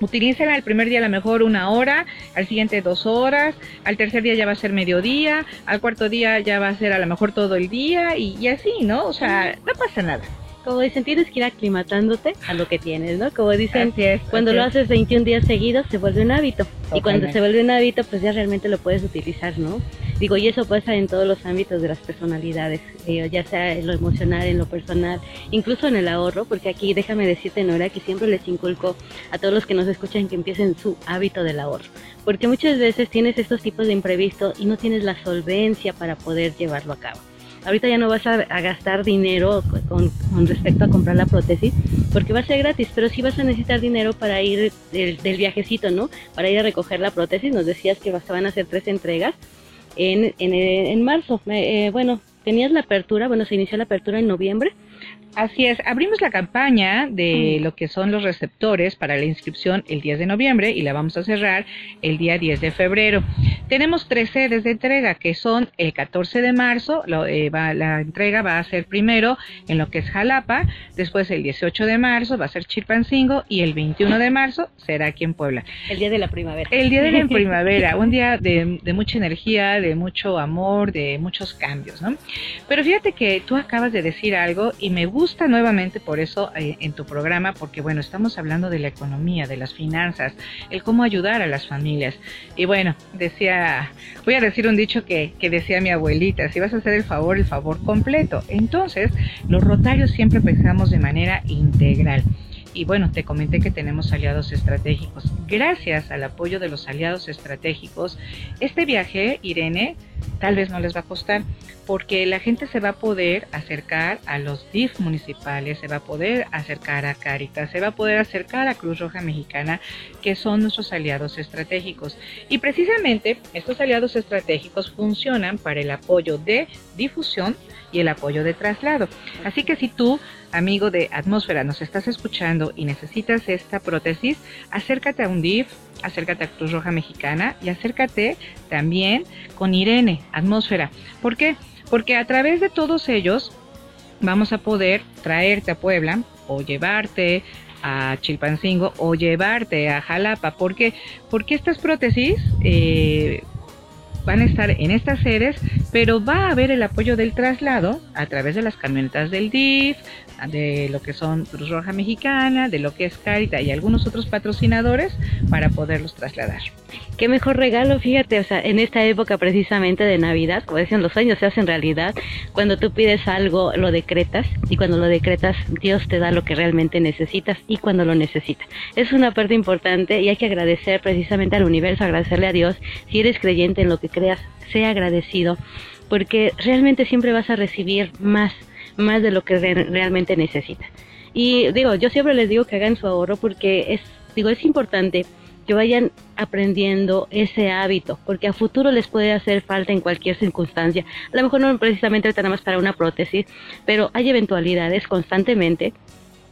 Utilícenla el primer día a lo mejor una hora, al siguiente dos horas, al tercer día ya va a ser mediodía, al cuarto día ya va a ser a lo mejor todo el día y, y así, ¿no? O sea, no pasa nada como dicen, tienes que ir aclimatándote a lo que tienes, ¿no? Como dicen, cuando lo haces 21 días seguidos se vuelve un hábito. Y cuando se vuelve un hábito, pues ya realmente lo puedes utilizar, ¿no? Digo, y eso pasa en todos los ámbitos de las personalidades, eh, ya sea en lo emocional, en lo personal, incluso en el ahorro, porque aquí déjame decirte, Nora, que siempre les inculco a todos los que nos escuchan que empiecen su hábito del ahorro. Porque muchas veces tienes estos tipos de imprevisto y no tienes la solvencia para poder llevarlo a cabo ahorita ya no vas a, gastar dinero con, respecto a comprar la prótesis, porque va a ser gratis, pero sí vas a necesitar dinero para ir del, viajecito, ¿no? Para ir a recoger la prótesis. Nos decías que se van a hacer tres entregas en, en, en marzo. Eh, bueno, tenías la apertura, bueno, se inició la apertura en noviembre Así es, abrimos la campaña de lo que son los receptores para la inscripción el 10 de noviembre y la vamos a cerrar el día 10 de febrero. Tenemos tres sedes de entrega que son el 14 de marzo, eh, la entrega va a ser primero en lo que es Jalapa, después el 18 de marzo va a ser Chilpancingo y el 21 de marzo será aquí en Puebla. El día de la primavera. El día de la primavera, un día de, de mucha energía, de mucho amor, de muchos cambios, ¿no? Pero fíjate que tú acabas de decir algo y me gusta gusta nuevamente por eso eh, en tu programa, porque bueno, estamos hablando de la economía, de las finanzas, el cómo ayudar a las familias. Y bueno, decía, voy a decir un dicho que, que decía mi abuelita, si vas a hacer el favor, el favor completo. Entonces, los rotarios siempre pensamos de manera integral y bueno, te comenté que tenemos aliados estratégicos. Gracias al apoyo de los aliados estratégicos, este viaje, Irene, tal vez no les va a costar, porque la gente se va a poder acercar a los DIF municipales, se va a poder acercar a Caritas, se va a poder acercar a Cruz Roja Mexicana, que son nuestros aliados estratégicos. Y precisamente estos aliados estratégicos funcionan para el apoyo de difusión y el apoyo de traslado. Así que si tú, amigo de Atmósfera, nos estás escuchando y necesitas esta prótesis, acércate a un DIF, acércate a Cruz Roja Mexicana y acércate también con Irene, Atmósfera. ¿Por qué? Porque a través de todos ellos vamos a poder traerte a Puebla o llevarte a Chilpancingo o llevarte a Jalapa. ¿Por qué? Porque estas prótesis eh, van a estar en estas sedes, pero va a haber el apoyo del traslado a través de las camionetas del DIF, de lo que son Cruz Roja Mexicana, de lo que es Carita y algunos otros patrocinadores para poderlos trasladar. Qué mejor regalo, fíjate, o sea, en esta época precisamente de Navidad, como decían los años se hacen realidad, cuando tú pides algo lo decretas y cuando lo decretas Dios te da lo que realmente necesitas y cuando lo necesitas. Es una parte importante y hay que agradecer precisamente al universo, agradecerle a Dios. Si eres creyente en lo que creas, sea agradecido porque realmente siempre vas a recibir más más de lo que realmente necesita. Y digo, yo siempre les digo que hagan su ahorro porque es, digo, es importante que vayan aprendiendo ese hábito, porque a futuro les puede hacer falta en cualquier circunstancia. A lo mejor no precisamente nada más para una prótesis, pero hay eventualidades constantemente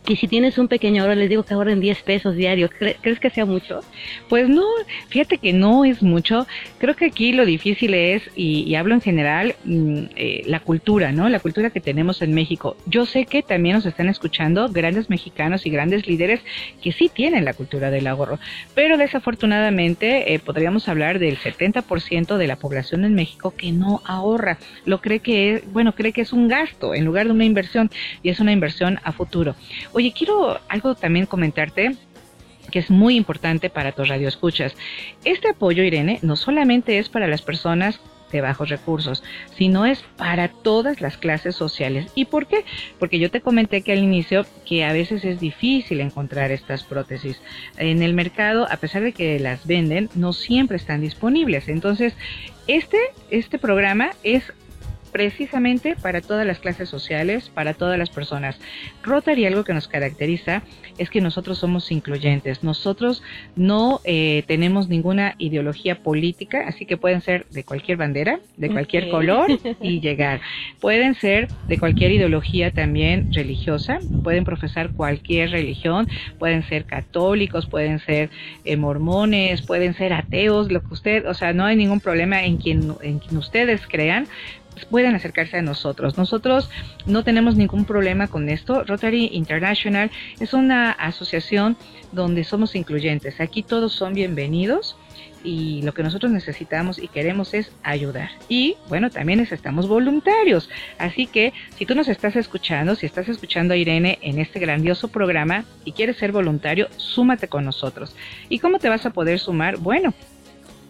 y si tienes un pequeño ahorro, les digo que ahorren 10 pesos diarios. ¿Crees que sea mucho? Pues no, fíjate que no es mucho. Creo que aquí lo difícil es, y, hablo en general, mm, eh, la cultura, ¿no? La cultura que tenemos en México. Yo sé que también nos están escuchando grandes mexicanos y grandes líderes que sí tienen la cultura del ahorro, pero desafortunadamente eh, podríamos hablar del 70% de la población en México que no ahorra. Lo cree que es, bueno, cree que es un gasto en lugar de una inversión y es una inversión a futuro. Oye, quiero algo también comentarte que es muy importante para tus radioescuchas. Este apoyo, Irene, no solamente es para las personas de bajos recursos, sino es para todas las clases sociales. ¿Y por qué? Porque yo te comenté que al inicio que a veces es difícil encontrar estas prótesis. En el mercado, a pesar de que las venden, no siempre están disponibles. Entonces, este, este programa es precisamente para todas las clases sociales, para todas las personas. Rotary algo que nos caracteriza es que nosotros somos incluyentes. Nosotros no eh, tenemos ninguna ideología política, así que pueden ser de cualquier bandera, de cualquier color y llegar. Pueden ser de cualquier ideología también religiosa, pueden profesar cualquier religión, pueden ser católicos, pueden ser eh, mormones, pueden ser ateos, lo que usted, o sea, no hay ningún problema en quien, en quien ustedes crean, pueden acercarse a nosotros. Nosotros no tenemos ningún problema con esto. Rotary International es una asociación donde somos incluyentes. Aquí todos son bienvenidos y lo que nosotros necesitamos y queremos es ayudar. Y bueno, también necesitamos voluntarios. Así que si tú nos estás escuchando, si estás escuchando a Irene en este grandioso programa y quieres ser voluntario, súmate con nosotros. ¿Y cómo te vas a poder sumar? Bueno,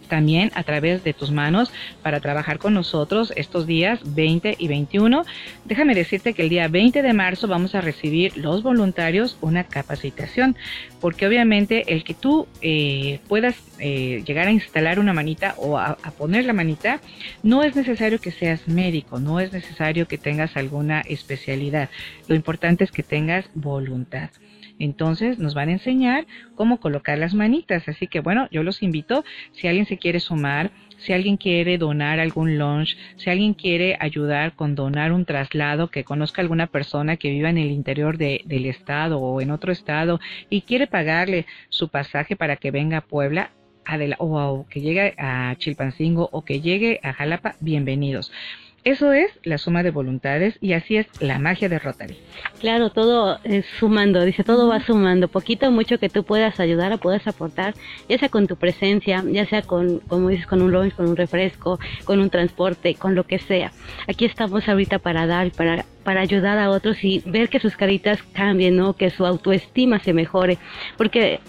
también a través de tus manos para trabajar con nosotros estos días 20 y 21. Déjame decirte que el día 20 de marzo vamos a recibir los voluntarios una capacitación, porque obviamente el que tú eh, puedas eh, llegar a instalar una manita o a poner la manita, no es necesario que seas médico, no es necesario que tengas alguna especialidad. Lo importante es que tengas voluntad. Entonces nos van a enseñar cómo colocar las manitas. Así que bueno, yo los invito, si alguien se quiere sumar, si alguien quiere donar algún lunch, si alguien quiere ayudar con donar un traslado, que conozca alguna persona que viva en el interior del estado o en otro estado y quiere pagarle su pasaje para que venga a Puebla, o que llegue a Chilpancingo o que llegue a Jalapa, bienvenidos. Eso es la suma de voluntades y así es la magia de Rotary. Claro, todo es sumando, dice, todo va sumando, poquito o mucho que tú puedas ayudar o puedas aportar, ya sea con tu presencia, ya sea con, como dices, con un lunch, con un refresco, con un transporte, con lo que sea. Aquí estamos ahorita para dar, para para ayudar a otros y ver que sus caritas cambien, ¿no? Que su autoestima se mejore, porque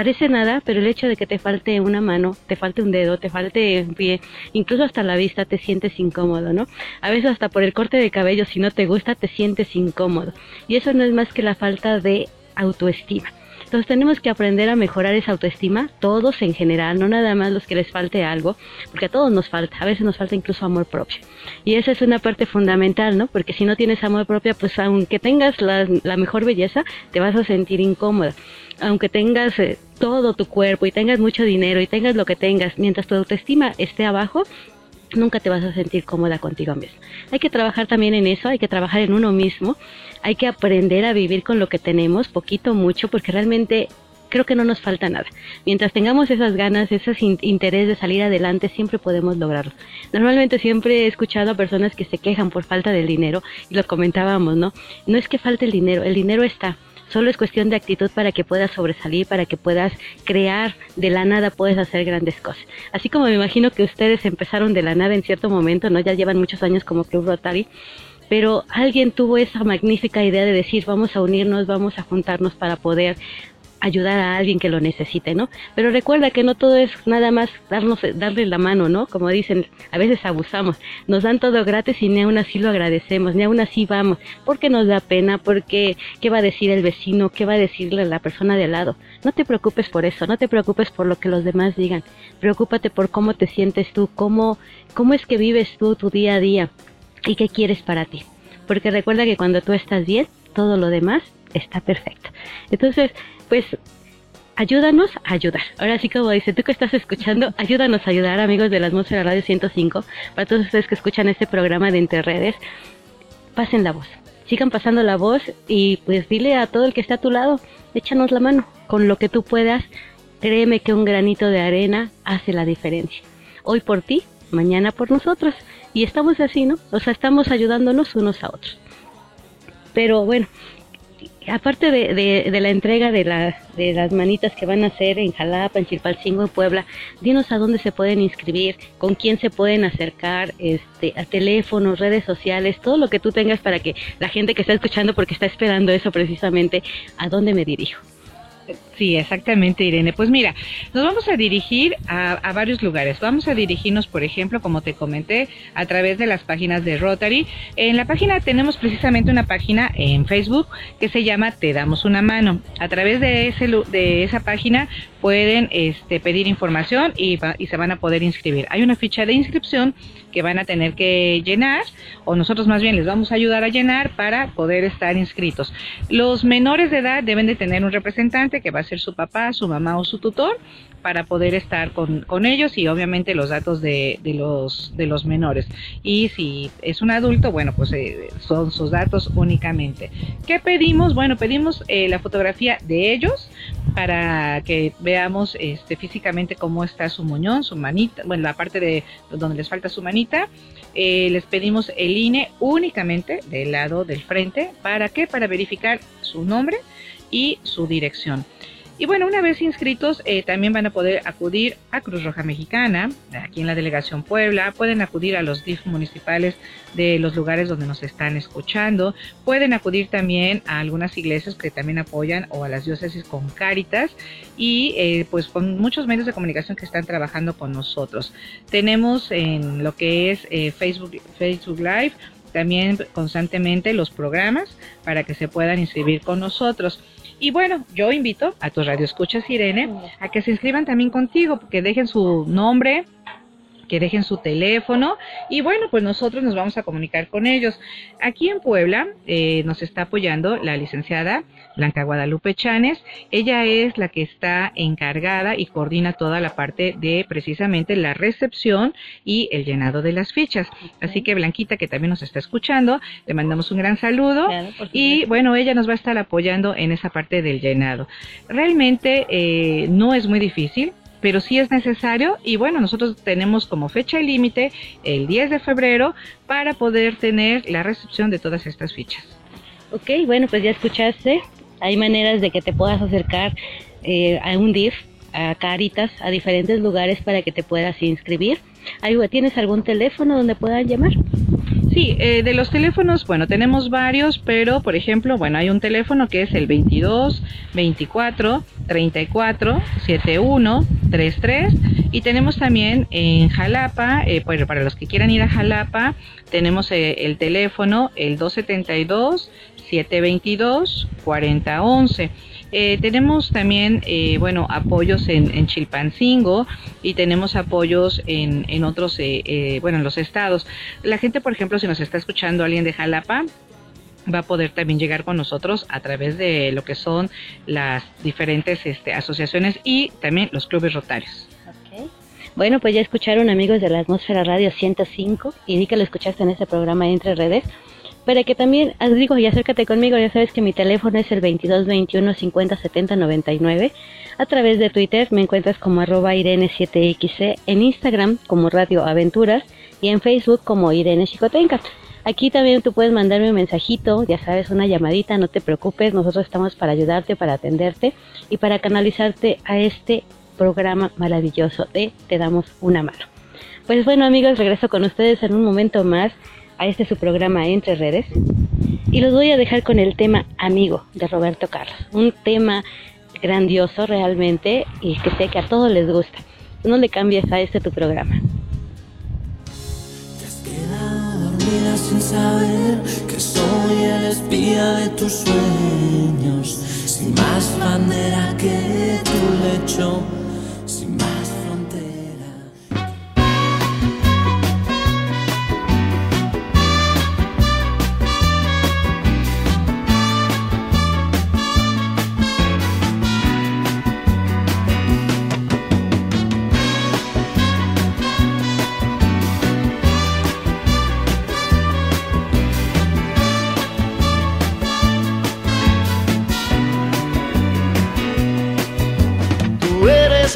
parece nada, pero el hecho de que te falte una mano, te falte un dedo, te falte un pie, incluso hasta la vista te sientes incómodo, ¿no? A veces hasta por el corte de cabello, si no te gusta, te sientes incómodo. Y eso no es más que la falta de autoestima. Entonces tenemos que aprender a mejorar esa autoestima, todos en general, no nada más los que les falte algo, porque a todos nos falta, a veces nos falta incluso amor propio. Y esa es una parte fundamental, ¿no? Porque si no tienes amor propio, pues aunque tengas la, mejor belleza, te vas a sentir incómoda aunque tengas eh, todo tu cuerpo y tengas mucho dinero y tengas lo que tengas, mientras tu autoestima esté abajo, nunca te vas a sentir cómoda contigo mismo. Hay que trabajar también en eso, hay que trabajar en uno mismo, hay que aprender a vivir con lo que tenemos, poquito, mucho, porque realmente creo que no nos falta nada. Mientras tengamos esas ganas, ese interés de salir adelante, siempre podemos lograrlo. Normalmente siempre he escuchado a personas que se quejan por falta del dinero y lo comentábamos, ¿no? No es que falte el dinero, el dinero está Solo es cuestión de actitud para que puedas sobresalir, para que puedas crear de la nada, puedes hacer grandes cosas. Así como me imagino que ustedes empezaron de la nada en cierto momento, ¿no? Ya llevan muchos años como Club Rotary pero alguien tuvo esa magnífica idea de decir vamos a unirnos, vamos a juntarnos para poder ayudar a alguien que lo necesite, ¿no? Pero recuerda que no todo es nada más darnos, darle la mano, ¿no? Como dicen, a veces abusamos, nos dan todo gratis y ni aún así lo agradecemos, ni aún así vamos, porque nos da pena, porque qué va a decir el vecino, qué va a decirle la persona de al lado. No te preocupes por eso, no te preocupes por lo que los demás digan, preocúpate por cómo te sientes tú, cómo, cómo es que vives tú tu día a día y qué quieres para ti. Porque recuerda que cuando tú estás bien, todo lo demás está perfecto. Entonces, pues ayúdanos a ayudar. Ahora sí como dice, tú que estás escuchando, ayúdanos a ayudar, amigos de la Atmósfera Radio 105, para todos ustedes que escuchan este programa de Entre Redes, pasen la voz, sigan pasando la voz y pues dile a todo el que está a tu lado, échanos la mano con lo que tú puedas. Créeme que un granito de arena hace la diferencia. Hoy por ti, mañana por nosotros. Y estamos así, ¿no? O sea, estamos ayudándonos unos a otros. Pero bueno, aparte de, de, la entrega de, de las manitas que van a hacer en Jalapa, en Chilpalcingo, en Puebla, dinos a dónde se pueden inscribir, con quién se pueden acercar, este, a teléfonos, redes sociales, todo lo que tú tengas para que la gente que está escuchando, porque está esperando eso precisamente, a dónde me dirijo. Sí, exactamente, Irene. Pues mira, nos vamos a dirigir a, varios lugares. Vamos a dirigirnos, por ejemplo, como te comenté, a través de las páginas de Rotary. En la página tenemos precisamente una página en Facebook que se llama Te damos una mano. A través de, ese, de esa página pueden este, pedir información y, y se van a poder inscribir. Hay una ficha de inscripción que van a tener que llenar o nosotros más bien les vamos a ayudar a llenar para poder estar inscritos. Los menores de edad deben de tener un representante que va a ser su papá, su mamá o su tutor para poder estar con, con ellos y obviamente los datos de, de, los, de los menores. Y si es un adulto, bueno, pues eh, son sus datos únicamente. ¿Qué pedimos? Bueno, pedimos eh, la fotografía de ellos para que veamos este, físicamente cómo está su muñón, su manita, bueno, la parte de donde les falta su manita. Eh, les pedimos el INE únicamente del lado del frente. ¿Para qué? Para verificar su nombre y su dirección. Y bueno, una vez inscritos, eh, también van a poder acudir a Cruz Roja Mexicana, aquí en la Delegación Puebla, pueden acudir a los DIF municipales de los lugares donde nos están escuchando, pueden acudir también a algunas iglesias que también apoyan o a las diócesis con Cáritas y eh, pues con muchos medios de comunicación que están trabajando con nosotros. Tenemos en lo que es eh, Facebook, Facebook Live, también constantemente los programas para que se puedan inscribir con nosotros. Y bueno, yo invito a tus radioescuchas, Irene, a que se inscriban también contigo, que dejen su nombre, que dejen su teléfono y bueno, pues nosotros nos vamos a comunicar con ellos. Aquí en Puebla eh, nos está apoyando la licenciada Blanca Guadalupe Chanes. Ella es la que está encargada y coordina toda la parte de precisamente la recepción y el llenado de las fichas. Así que Blanquita, que también nos está escuchando, le mandamos un gran saludo y bueno, ella nos va a estar apoyando en esa parte del llenado. Realmente eh, no es muy difícil pero sí es necesario y bueno, nosotros tenemos como fecha límite el 10 de febrero para poder tener la recepción de todas estas fichas. Ok, bueno, pues ya escuchaste, hay maneras de que te puedas acercar eh, a un DIF, a Caritas, a diferentes lugares para que te puedas inscribir. ¿Tienes algún teléfono donde puedan llamar? Sí, eh, de los teléfonos, bueno, tenemos varios, pero por ejemplo, bueno, hay un teléfono que es el 22 24 34 71 33 y tenemos también en Jalapa, eh, pues, para los que quieran ir a Jalapa, tenemos eh, el teléfono el 272 722 4011. Eh, tenemos también, eh, bueno, apoyos en, Chilpancingo y tenemos apoyos en, en otros, bueno, en los estados. La gente, por ejemplo, si nos está escuchando alguien de Jalapa, va a poder también llegar con nosotros a través de lo que son las diferentes este, asociaciones y también los clubes rotarios. Bueno, pues ya escucharon amigos de la Atmósfera Radio 105 y di que lo escuchaste en este programa Entre Redes para que también, digo, y acércate conmigo, ya sabes que mi teléfono es el 2221 50 70 99. A través de Twitter me encuentras como arroba Irene7XC, en Instagram como Radio Aventuras y en Facebook como Irene Chicotenca. Aquí también tú puedes mandarme un mensajito, ya sabes, una llamadita, no te preocupes, nosotros estamos para ayudarte, para atenderte y para canalizarte a este programa maravilloso de Te damos una mano. Pues bueno amigos, regreso con ustedes en un momento más a este su programa Entre Redes y los voy a dejar con el tema Amigo de Roberto Carlos, un tema grandioso realmente y que sé que a todos les gusta. No le cambies a este tu programa. Sin saber que soy el espía de tus sueños, sin más bandera que tu lecho, sin más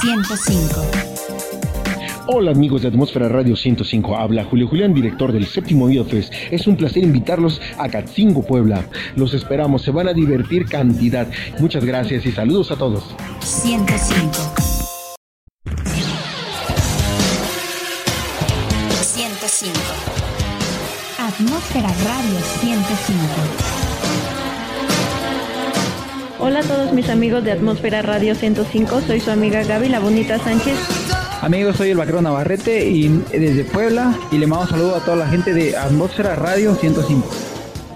105. Hola amigos de Atmósfera Radio 105, habla Julio Julián, director del séptimo Fest. Es un placer invitarlos a Catzingo, Puebla. Los esperamos, se van a divertir cantidad. Muchas gracias y saludos a todos. 105. 105. Atmósfera Radio 105. Hola a todos mis amigos de Atmósfera Radio 105, soy su amiga Gaby La Bonita Sánchez. Amigos, soy el vaquero Navarrete y desde Puebla y le mando un saludo a toda la gente de Atmósfera Radio 105.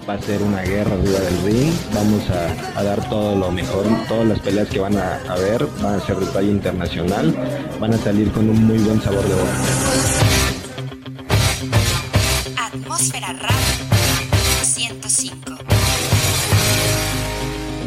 Va a ser una guerra arriba del ring, vamos a, a dar todo lo mejor, todas las peleas que van a haber van a ser de talla internacional, van a salir con un muy buen sabor de boca. Atmósfera Radio 105.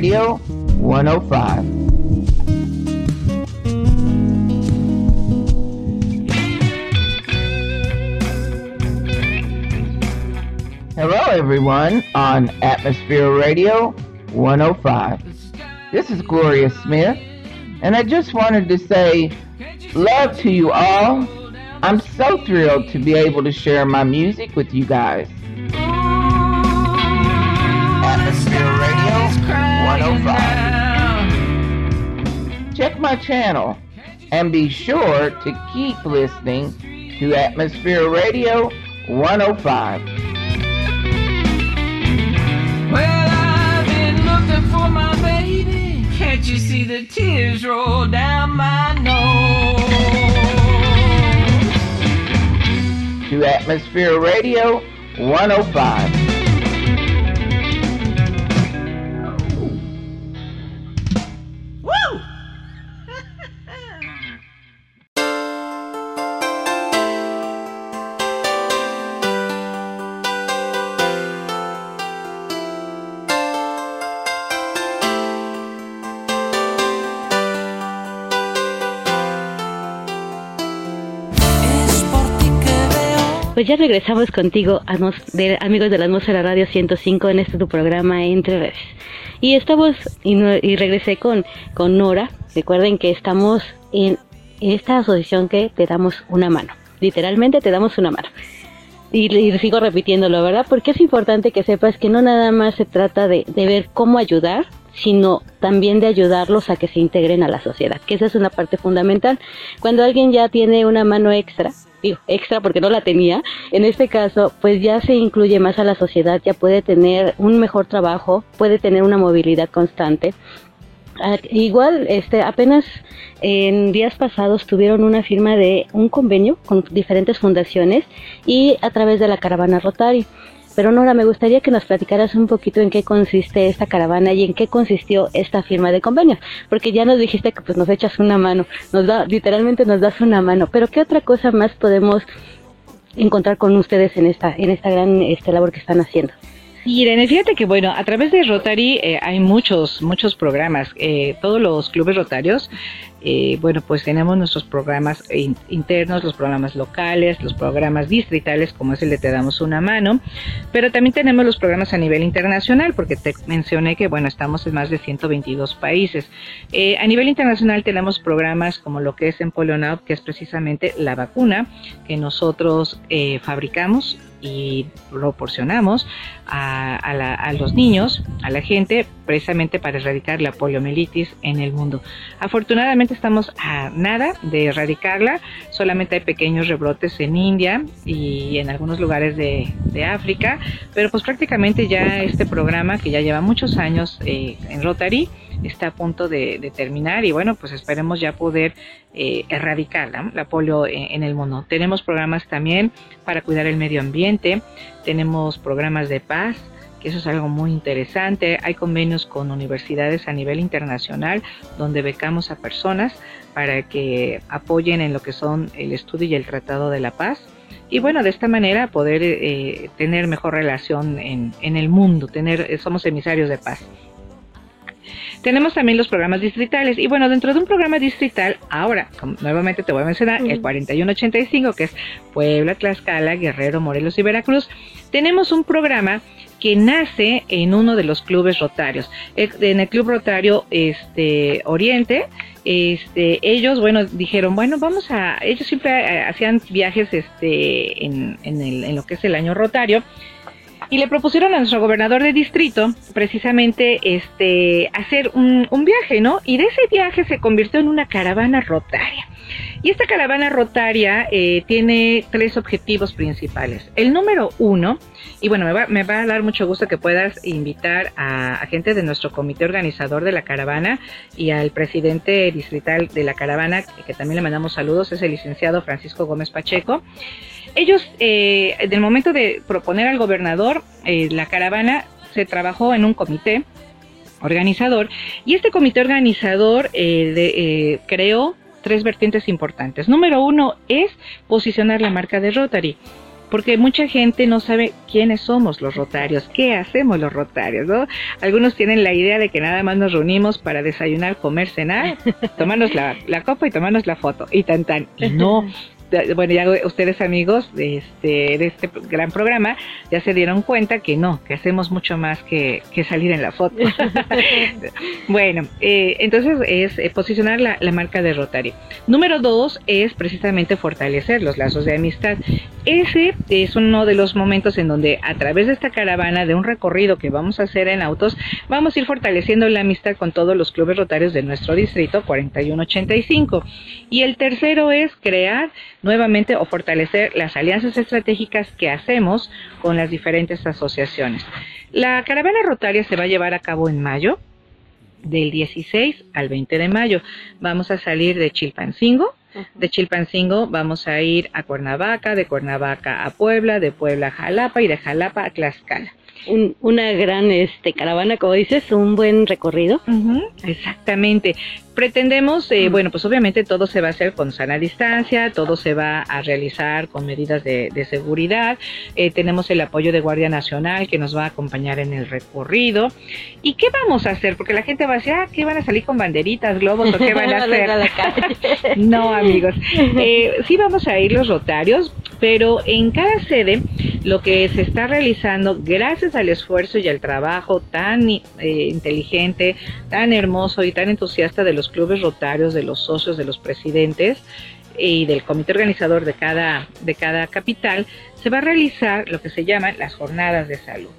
Radio 105. Hello, everyone, on Atmosphere Radio 105. This is Gloria Smith, and I just wanted to say love to you all. I'm so thrilled to be able to share my music with you guys. Atmosphere Radio 105. Check my channel and be sure to keep listening to Atmosphere Radio 105. Well, I've been looking for my baby. Can't you see the tears roll down my nose? To Atmosphere Radio 105. Pues ya regresamos contigo, de, amigos de la atmósfera radio 105, en este tu programa Entre Redes. Y estamos, y, y, regresé con, con Nora. Recuerden que estamos en esta asociación que te damos una mano. Literalmente te damos una mano. Y, y sigo repitiéndolo, ¿verdad? Porque es importante que sepas que no nada más se trata de, de ver cómo ayudar, sino también de ayudarlos a que se integren a la sociedad, que esa es una parte fundamental. Cuando alguien ya tiene una mano extra, digo, extra porque no la tenía, en este caso, pues ya se incluye más a la sociedad, ya puede tener un mejor trabajo, puede tener una movilidad constante. Ah, igual, este, apenas en días pasados tuvieron una firma de un convenio con diferentes fundaciones y a través de la caravana Rotary. Pero Nora, me gustaría que nos platicaras un poquito en qué consiste esta caravana y en qué consistió esta firma de convenios, porque ya nos dijiste que pues nos echas una mano, nos da, literalmente nos das una mano, pero qué otra cosa más podemos encontrar con ustedes en esta, en esta gran este, labor que están haciendo. Sí, Irene, fíjate que bueno, a través de Rotary eh, hay muchos, muchos programas. Eh, todos los clubes rotarios, eh, bueno, pues tenemos nuestros programas internos, los programas locales, los programas distritales, como es el de Te Damos una Mano, pero también tenemos los programas a nivel internacional, porque te mencioné que, bueno, estamos en más de 122 países. a nivel internacional tenemos programas como lo que es en Polio que es precisamente la vacuna que nosotros fabricamos y proporcionamos a, a, los niños, a la gente, precisamente para erradicar la poliomielitis en el mundo. Afortunadamente estamos a nada de erradicarla, solamente hay pequeños rebrotes en India y en algunos lugares de, de África, pero pues prácticamente ya este programa que ya lleva muchos años eh, en Rotary, está a punto de, terminar y bueno, pues esperemos ya poder eh, erradicar la, polio en, el mundo. Tenemos programas también para cuidar el medio ambiente, tenemos programas de paz, que eso es algo muy interesante. Hay convenios con universidades a nivel internacional donde becamos a personas para que apoyen en lo que son el estudio y el tratado de la paz. Y bueno, de esta manera poder eh, tener mejor relación en, en el mundo, tener, somos emisarios de paz. Tenemos también los programas distritales. Y bueno, dentro de un programa distrital, ahora, nuevamente te voy a mencionar, el 4185, que es Puebla, Tlaxcala, Guerrero, Morelos y Veracruz, tenemos un programa que nace en uno de los clubes rotarios. En el Club Rotario este, Oriente, este, ellos, bueno, dijeron, bueno, vamos a, ellos siempre eh, hacían viajes este, en, en, el, en lo que es el año rotario y le propusieron a nuestro gobernador de distrito precisamente este hacer un, viaje, ¿no? Y de ese viaje se convirtió en una caravana rotaria. Y esta caravana rotaria eh, tiene tres objetivos principales. El número uno, y bueno, me va, me va a dar mucho gusto que puedas invitar a, gente de nuestro comité organizador de la caravana y al presidente distrital de la caravana, que también le mandamos saludos, es el licenciado Francisco Gómez Pacheco. Ellos, eh, en el momento de proponer al gobernador, eh, la caravana se trabajó en un comité organizador y este comité organizador eh, eh, creó tres vertientes importantes. Número uno es posicionar la marca de Rotary porque mucha gente no sabe quiénes somos los rotarios, qué hacemos los rotarios, ¿no? Algunos tienen la idea de que nada más nos reunimos para desayunar, comer, cenar, tomarnos la, la copa y tomarnos la foto, y tan tan. Y no, bueno, ya ustedes amigos de este, de este gran programa ya se dieron cuenta que no, que hacemos mucho más que, salir en la foto. bueno, eh, entonces es eh, posicionar la, la, marca de Rotary. Número dos es precisamente fortalecer los lazos de amistad. Ese es uno de los momentos en donde a través de esta caravana, de un recorrido que vamos a hacer en autos, vamos a ir fortaleciendo la amistad con todos los clubes rotarios de nuestro distrito 4185. Y el tercero es crear nuevamente o fortalecer las alianzas estratégicas que hacemos con las diferentes asociaciones. La caravana rotaria se va a llevar a cabo en mayo del 16 al 20 de mayo. Vamos a salir de Chilpancingo, de Chilpancingo vamos a ir a Cuernavaca, de Cuernavaca a Puebla, de Puebla a Jalapa y de Jalapa a Tlaxcala. Un- una gran este caravana, como dices, un buen recorrido. Exactamente. Pretendemos, eh, bueno, pues obviamente todo se va a hacer con sana distancia, todo se va a realizar con medidas de, de seguridad. Eh, tenemos el apoyo de Guardia Nacional que nos va a acompañar en el recorrido. ¿Y qué vamos a hacer? Porque la gente va a decir, ah, ¿qué van a salir con banderitas, globos o qué van a hacer? No, amigos. Eh, sí vamos a ir los rotarios, pero en cada sede lo que se está realizando, gracias al esfuerzo y al trabajo tan eh, inteligente, tan hermoso y tan entusiasta de los clubes rotarios, de los socios, de los presidentes y del comité organizador de cada, de cada capital, se va a realizar lo que se llaman las jornadas de salud.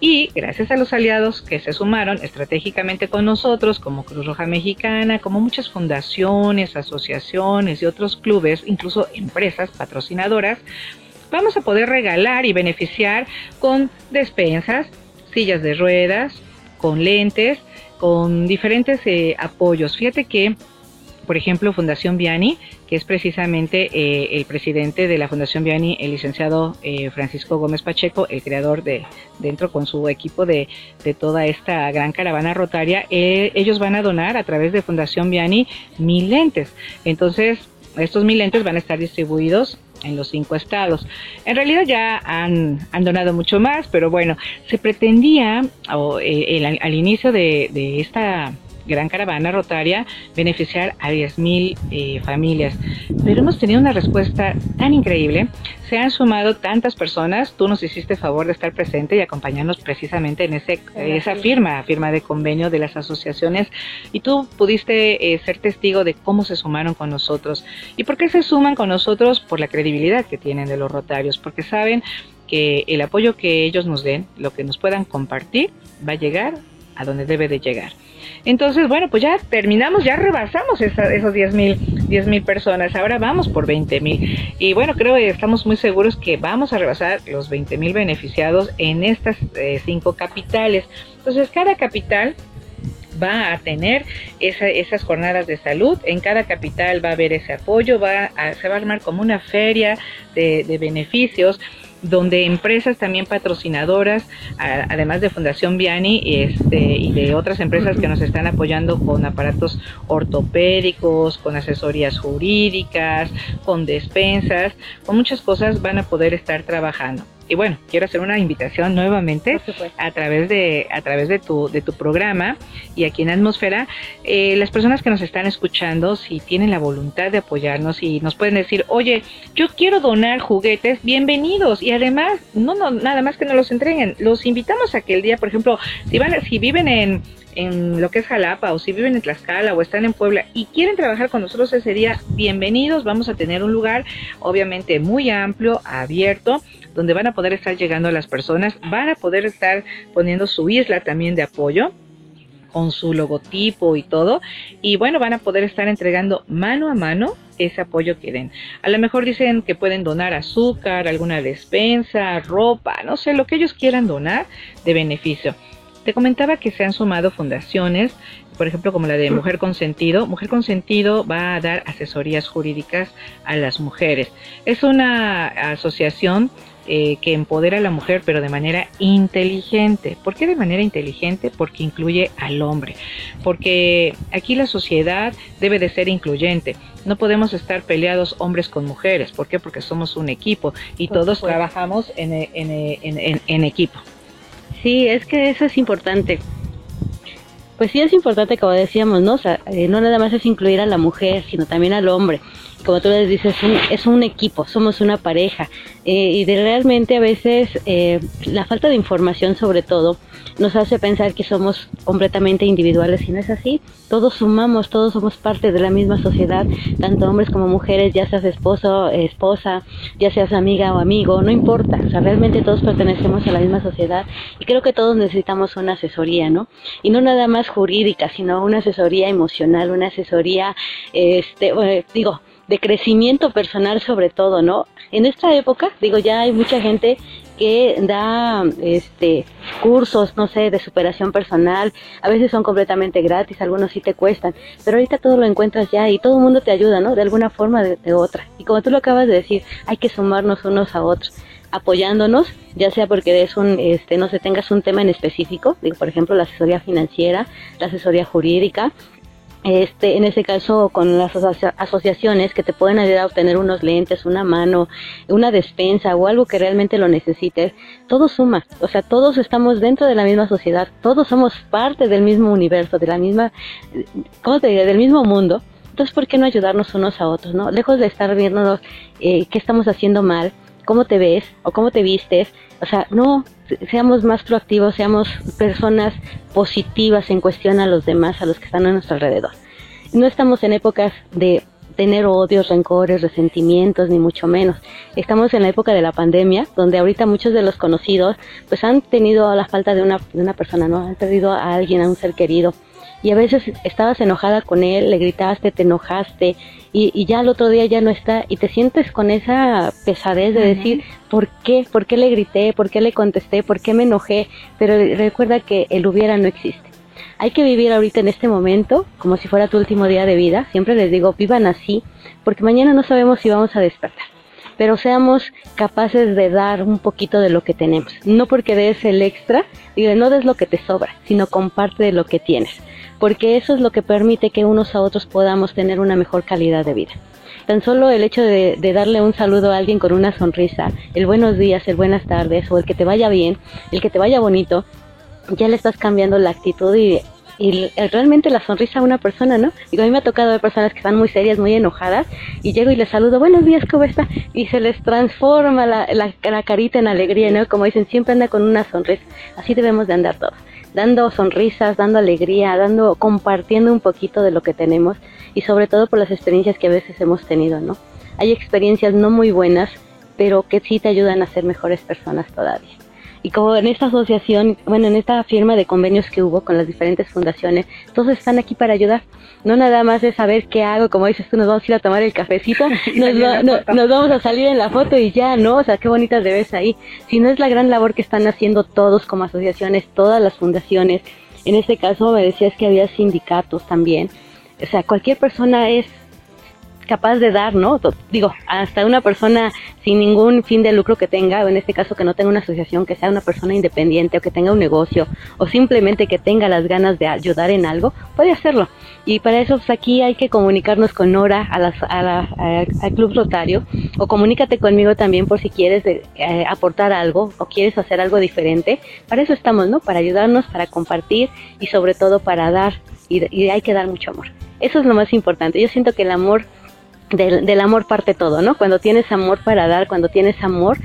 Y gracias a los aliados que se sumaron estratégicamente con nosotros, como Cruz Roja Mexicana, como muchas fundaciones, asociaciones y otros clubes, incluso empresas patrocinadoras, vamos a poder regalar y beneficiar con despensas, sillas de ruedas, con lentes, con diferentes eh, apoyos. Fíjate que por ejemplo, Fundación Viani, que es precisamente eh, el presidente de la Fundación Viani, el licenciado eh, Francisco Gómez Pacheco, el creador de, dentro con su equipo de, de toda esta gran caravana rotaria, eh, ellos van a donar a través de Fundación Viani mil lentes. Entonces, estos mil lentes van a estar distribuidos en los cinco estados. En realidad ya han, han donado mucho más, pero bueno, se pretendía eh, el- al inicio de, de esta gran caravana rotaria beneficiar a 10.000 eh, familias. Pero hemos tenido una respuesta tan increíble, se han sumado tantas personas, tú nos hiciste favor de estar presente y acompañarnos precisamente en ese, esa firma, firma de convenio de las asociaciones y tú pudiste eh, ser testigo de cómo se sumaron con nosotros. ¿Y por qué se suman con nosotros? Por la credibilidad que tienen de los rotarios, porque saben que el apoyo que ellos nos den, lo que nos puedan compartir, va a llegar a donde debe de llegar. Entonces, bueno, pues ya terminamos, ya rebasamos esa- esos 10 mil mil personas, ahora vamos por 20 mil. Y bueno, creo que estamos muy seguros que vamos a rebasar los 20 mil beneficiados en estas eh, cinco capitales. Entonces, cada capital va a tener esa- esas jornadas de salud. En cada capital va a haber ese apoyo, va a- se va a armar como una feria de, de beneficios donde empresas también patrocinadoras, además de Fundación Viani este, y de otras empresas que nos están apoyando con aparatos ortopédicos, con asesorías jurídicas, con despensas, con muchas cosas van a poder estar trabajando. Y bueno, quiero hacer una invitación nuevamente a través de a través de tu de tu programa y aquí en Atmósfera, eh, las personas que nos están escuchando, si tienen la voluntad de apoyarnos y nos pueden decir, oye, yo quiero donar juguetes, bienvenidos y además no no nada más que nos los entreguen, los invitamos a que el día, por ejemplo, si van si viven en en lo que es Jalapa o si viven en Tlaxcala o están en Puebla y quieren trabajar con nosotros ese día, bienvenidos, vamos a tener un lugar obviamente muy amplio, abierto, donde van a poder estar llegando las personas, van a poder estar poniendo su isla también de apoyo con su logotipo y todo. Y bueno, van a poder estar entregando mano a mano ese apoyo que den. A lo mejor dicen que pueden donar azúcar, alguna despensa, ropa, no sé, lo que ellos quieran donar de beneficio. Te comentaba que se han sumado fundaciones, por ejemplo, como la de Mujer Consentido. Mujer Consentido va a dar asesorías jurídicas a las mujeres. Es una asociación eh, que empodera a la mujer, pero de manera inteligente. ¿Por qué de manera inteligente? Porque incluye al hombre. Porque aquí la sociedad debe de ser incluyente. No podemos estar peleados hombres con mujeres. ¿Por qué? Porque somos un equipo y todos trabajamos en, en- en- en- en equipo. Sí, es que eso es importante. Pues sí es importante, como decíamos, ¿no? O sea, eh, no nada más es incluir a la mujer, sino también al hombre. Como tú les dices, un- es un equipo, somos una pareja. Eh, y de realmente a veces eh, la falta de información sobre todo nos hace pensar que somos completamente individuales y no es así. Todos sumamos, todos somos parte de la misma sociedad, tanto hombres como mujeres, ya seas esposo, esposa, ya seas amiga o amigo, no importa. O sea, realmente todos pertenecemos a la misma sociedad y creo que todos necesitamos una asesoría, ¿no? Y no nada más jurídica, sino una asesoría emocional, una asesoría, este, bueno, digo, de crecimiento personal sobre todo, ¿no? En esta época, digo, ya hay mucha gente que da este cursos, no sé, de superación personal, a veces son completamente gratis, algunos sí te cuestan, pero ahorita todo lo encuentras ya y todo el mundo te ayuda, ¿no? De alguna forma de, otra. Y como tú lo acabas de decir, hay que sumarnos unos a otros apoyándonos, ya sea porque es un, este, no sé, tengas un tema en específico, digo, por ejemplo, la asesoría financiera, la asesoría jurídica, este, en ese caso con las asociaciones que te pueden ayudar a obtener unos lentes, una mano, una despensa o algo que realmente lo necesites, todo suma, o sea, todos estamos dentro de la misma sociedad, todos somos parte del mismo universo, de la misma, ¿cómo te Del mismo mundo. Entonces, ¿por qué no ayudarnos unos a otros, no? Lejos de estar viéndonos eh, qué estamos haciendo mal, cómo te ves o cómo te vistes, o sea, no, seamos más proactivos, seamos personas positivas en cuestión a los demás, a los que están a nuestro alrededor. No estamos en épocas de tener odios, rencores, resentimientos, ni mucho menos. Estamos en la época de la pandemia, donde ahorita muchos de los conocidos pues han tenido la falta de una, de una persona, ¿no? Han perdido a alguien, a un ser querido. Y a veces estabas enojada con él, le gritaste, te enojaste, y, ya el otro día ya no está y te sientes con esa pesadez de decir, ¿por qué? ¿Por qué le grité? ¿Por qué le contesté? ¿Por qué me enojé? Pero recuerda que el hubiera no existe. Hay que vivir ahorita en este momento como si fuera tu último día de vida. Siempre les digo, vivan así, porque mañana no sabemos si vamos a despertar. Pero seamos capaces de dar un poquito de lo que tenemos. No porque des el extra, no des lo que te sobra, sino comparte de lo que tienes porque eso es lo que permite que unos a otros podamos tener una mejor calidad de vida. Tan solo el hecho de, darle un saludo a alguien con una sonrisa, el buenos días, el buenas tardes, o el que te vaya bien, el que te vaya bonito, ya le estás cambiando la actitud y, realmente la sonrisa a una persona, ¿no? Digo, a mí me ha tocado ver personas que están muy serias, muy enojadas, y llego y les saludo, buenos días, ¿cómo está? Y se les transforma la, la carita en alegría, ¿no? Como dicen, siempre anda con una sonrisa. Así debemos de andar todos dando sonrisas, dando alegría, dando, compartiendo un poquito de lo que tenemos y sobre todo por las experiencias que a veces hemos tenido, ¿no? Hay experiencias no muy buenas, pero que sí te ayudan a ser mejores personas todavía. Y como en esta asociación, bueno, en esta firma de convenios que hubo con las diferentes fundaciones, todos están aquí para ayudar. No nada más es saber qué hago, como dices tú, nos vamos a ir a tomar el cafecito, nos, vamos a salir en la foto y ya, ¿no? O sea, qué bonitas te ves ahí. Si no es la gran labor que están haciendo todos como asociaciones, todas las fundaciones. En este caso me decías que había sindicatos también. O sea, cualquier persona es capaz de dar, ¿no? Digo, hasta una persona sin ningún fin de lucro que tenga, o en este caso que no tenga una asociación, que sea una persona independiente o que tenga un negocio, o simplemente que tenga las ganas de ayudar en algo, puede hacerlo. Y para eso pues, aquí hay que comunicarnos con Nora a las, a la, al Club Rotario, o comunícate conmigo también por si quieres eh, aportar algo o quieres hacer algo diferente. Para eso estamos, ¿no? Para ayudarnos, para compartir y sobre todo para dar. Y hay que dar mucho amor. Eso es lo más importante. Yo siento que el amor del, amor parte todo, ¿no? Cuando tienes amor para dar, cuando tienes amor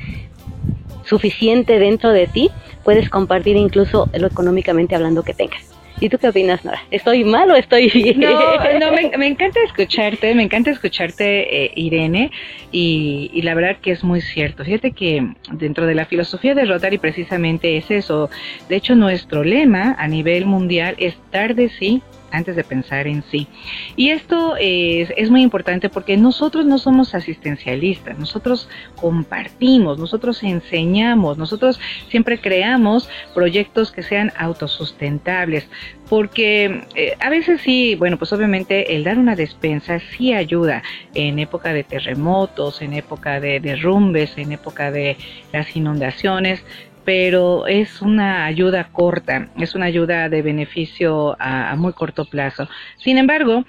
suficiente dentro de ti, puedes compartir incluso lo económicamente hablando que tengas. ¿Y tú qué opinas, Nora? ¿Estoy mal o estoy bien? No, no me, encanta escucharte, me encanta escucharte, eh, Irene, y, y, la verdad que es muy cierto. Fíjate que dentro de la filosofía de Rotary precisamente es eso. De hecho, nuestro lema a nivel mundial es dar de sí antes de pensar en sí. Y esto es, muy importante porque nosotros no somos asistencialistas, nosotros compartimos, nosotros enseñamos, nosotros siempre creamos proyectos que sean autosustentables, porque eh, a veces sí, bueno, pues obviamente el dar una despensa sí ayuda en época de terremotos, en época de derrumbes, en época de las inundaciones, pero es una ayuda corta, es una ayuda de beneficio a, muy corto plazo. Sin embargo,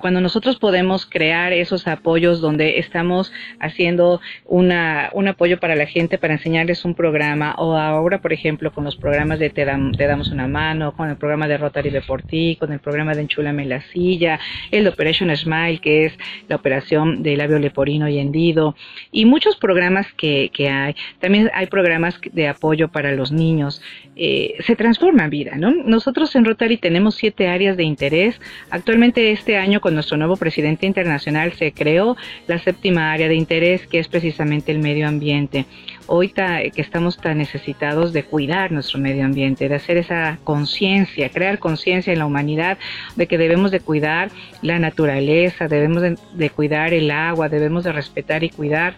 cuando nosotros podemos crear esos apoyos donde estamos haciendo una, un apoyo para la gente para enseñarles un programa o ahora por ejemplo con los programas de Te, damos una mano, con el programa de Rotary de con el programa de Enchúlame la silla, el Operation Smile que es la operación de labio leporino y hendido y muchos programas que, que hay. También hay programas de apoyo para los niños. Eh, se transforma vida, ¿no? Nosotros en Rotary tenemos siete áreas de interés. Actualmente este año con nuestro nuevo presidente internacional se creó la séptima área de interés que es precisamente el medio ambiente. Hoy que estamos tan necesitados de cuidar nuestro medio ambiente, de hacer esa conciencia, crear conciencia en la humanidad de que debemos de cuidar la naturaleza, debemos de cuidar el agua, debemos de respetar y cuidar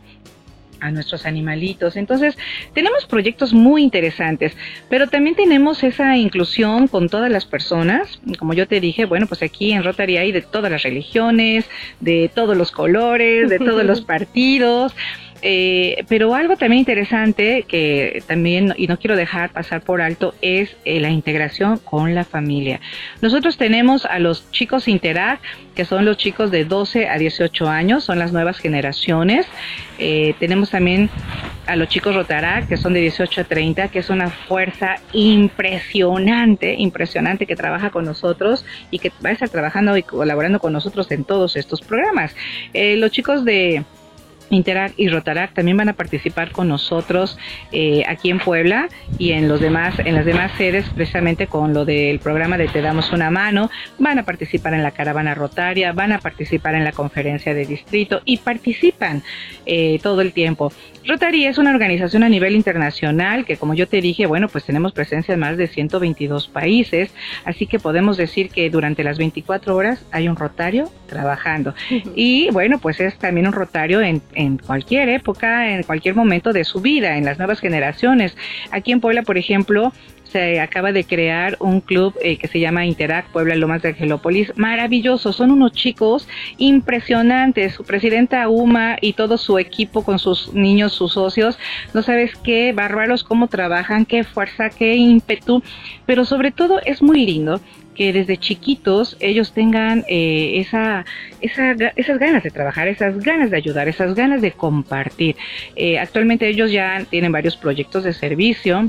a nuestros animalitos. Entonces, tenemos proyectos muy interesantes, pero también tenemos esa inclusión con todas las personas. Como yo te dije, bueno, pues aquí en Rotary hay de todas las religiones, de todos los colores, de todos los partidos. Eh, pero algo también interesante que también, y no quiero dejar pasar por alto, es eh, la integración con la familia. Nosotros tenemos a los chicos Interact, que son los chicos de 12 a 18 años, son las nuevas generaciones. Eh, tenemos también a los chicos Rotaract, que son de 18 a 30, que es una fuerza impresionante, impresionante que trabaja con nosotros y que va a estar trabajando y colaborando con nosotros en todos estos programas. los chicos de Interact y Rotaract también van a participar con nosotros eh, aquí en Puebla y en los demás, en las demás sedes, precisamente con lo del programa de Te damos una mano, van a participar en la caravana rotaria, van a participar en la conferencia de distrito y participan eh, todo el tiempo. Rotary es una organización a nivel internacional que, como yo te dije, bueno, pues tenemos presencia en más de 122 países, así que podemos decir que durante las 24 horas hay un rotario trabajando. Y bueno, pues es también un rotario en, en cualquier época, en cualquier momento de su vida, en las nuevas generaciones. Aquí en Puebla, por ejemplo, se acaba de crear un club eh, que se llama Interact Puebla Lomas de Angelópolis. Maravilloso, son unos chicos impresionantes. Su presidenta Uma y todo su equipo con sus niños, sus socios, no sabes qué bárbaros, cómo trabajan, qué fuerza, qué ímpetu, pero sobre todo es muy lindo que desde chiquitos ellos tengan eh, esa, esa, esas ganas de trabajar, esas ganas de ayudar, esas ganas de compartir. Eh, actualmente ellos ya tienen varios proyectos de servicio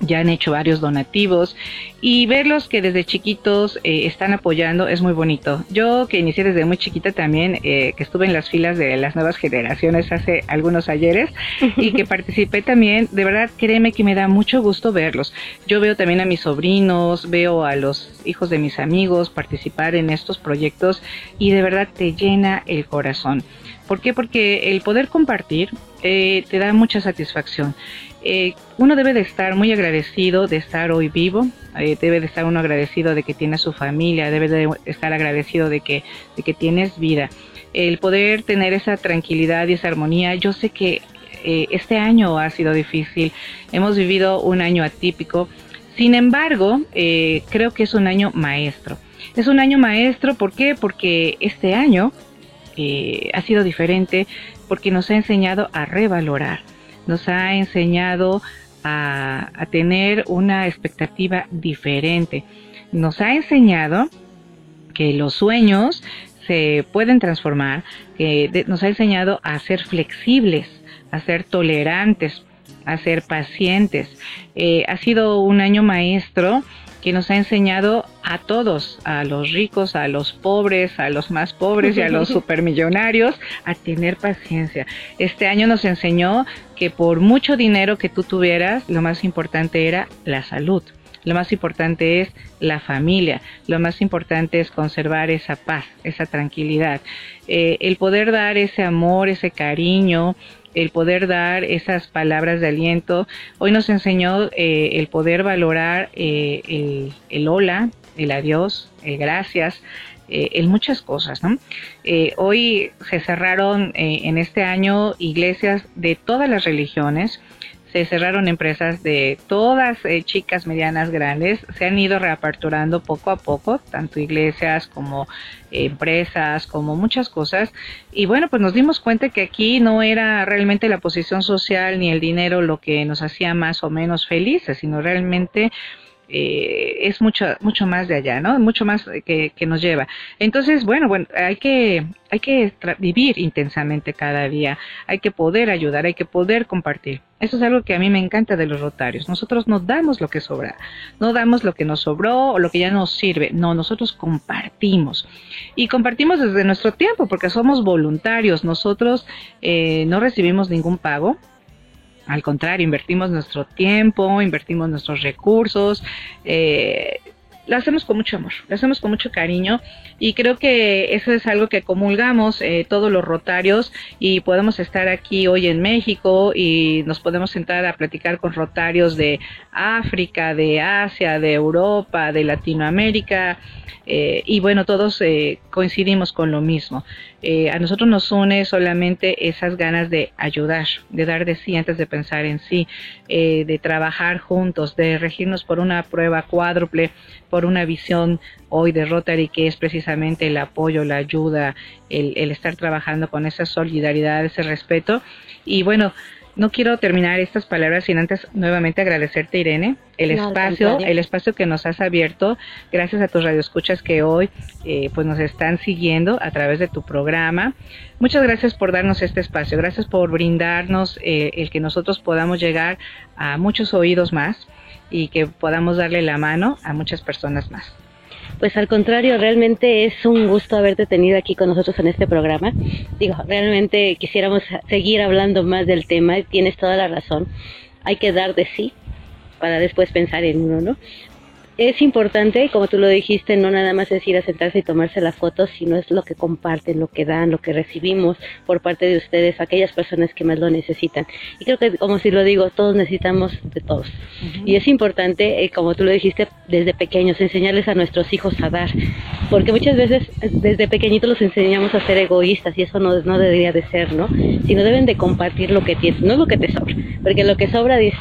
ya han hecho varios donativos y verlos que desde chiquitos eh, están apoyando es muy bonito. Yo que inicié desde muy chiquita también, eh, que estuve en las filas de las nuevas generaciones hace algunos ayeres y que participé también, de verdad créeme que me da mucho gusto verlos. Yo veo también a mis sobrinos, veo a los hijos de mis amigos participar en estos proyectos y de verdad te llena el corazón. ¿Por qué? Porque el poder compartir eh, te da mucha satisfacción. Eh, uno debe de estar muy agradecido de estar hoy vivo, eh, debe de estar uno agradecido de que tiene su familia, debe de estar agradecido de que, de que tienes vida. El poder tener esa tranquilidad y esa armonía, yo sé que este año ha sido difícil, hemos vivido un año atípico, sin embargo, creo que es un año maestro. Es un año maestro, ¿por qué? Porque este año ha sido diferente porque nos ha enseñado a revalorar, nos ha enseñado a, tener una expectativa diferente, nos ha enseñado que los sueños se pueden transformar, que nos ha enseñado a ser flexibles, a ser tolerantes, a ser pacientes. Eh, ha sido un año maestro que nos ha enseñado a todos, a los ricos, a los pobres, a los más pobres y a los supermillonarios, a tener paciencia. Este año nos enseñó que por mucho dinero que tú tuvieras, lo más importante era la salud. Lo más importante es la familia, lo más importante es conservar esa paz, esa tranquilidad, eh, el poder dar ese amor, ese cariño, el poder dar esas palabras de aliento. Hoy nos enseñó eh, el poder valorar eh, el, hola, el adiós, el gracias, eh, en muchas cosas. ¿no? hoy se cerraron en este año iglesias de todas las religiones se cerraron empresas de todas eh, chicas, medianas, grandes, se han ido reaperturando poco a poco, tanto iglesias como empresas, como muchas cosas. Y bueno, pues nos dimos cuenta que aquí no era realmente la posición social ni el dinero lo que nos hacía más o menos felices, sino realmente eh, es mucho mucho más de allá, ¿no? Mucho más que, que nos lleva. Entonces, bueno, bueno, hay que hay que vivir intensamente cada día, hay que poder ayudar, hay que poder compartir. Eso es algo que a mí me encanta de los rotarios. Nosotros no damos lo que sobra, no damos lo que nos sobró o lo que ya nos sirve. No, nosotros compartimos. Y compartimos desde nuestro tiempo porque somos voluntarios. Nosotros eh, no recibimos ningún pago al contrario, invertimos nuestro tiempo, invertimos nuestros recursos. Eh, lo hacemos con mucho amor, lo hacemos con mucho cariño y creo que eso es algo que comulgamos eh, todos los rotarios y podemos estar aquí hoy en México y nos podemos sentar a platicar con rotarios de África, de Asia, de Europa, de Latinoamérica eh, y bueno, todos eh, coincidimos con lo mismo. a nosotros nos une solamente esas ganas de ayudar, de dar de sí antes de pensar en sí, de trabajar juntos, de regirnos por una prueba cuádruple, por una visión hoy de Rotary que es precisamente el apoyo, la ayuda, el, estar trabajando con esa solidaridad, ese respeto. Y bueno, no quiero terminar estas palabras sin antes nuevamente agradecerte Irene el espacio el espacio que nos has abierto. Gracias a tus radioescuchas que hoy eh, pues nos están siguiendo a través de tu programa. Muchas gracias por darnos este espacio. Gracias por brindarnos eh, el que nosotros podamos llegar a muchos oídos más y que podamos darle la mano a muchas personas más. Pues al contrario, realmente es un gusto haberte tenido aquí con nosotros en este programa. Digo, realmente quisiéramos seguir hablando más del tema, tienes toda la razón. Hay que dar de sí para después pensar en uno, ¿no? Es importante, como tú lo dijiste, no nada más es ir a sentarse y tomarse la foto, sino es lo que comparten, lo que dan, lo que recibimos por parte de ustedes, aquellas personas que más lo necesitan. Y creo que, como si lo digo, todos necesitamos de todos. Y es importante, eh, como tú lo dijiste, desde pequeños, enseñarles a nuestros hijos a dar. Porque muchas veces desde pequeñitos los enseñamos a ser egoístas y eso no, no debería de ser, ¿no? Sino deben de compartir lo que tienes, no lo que te sobra. Porque lo que sobra, dices,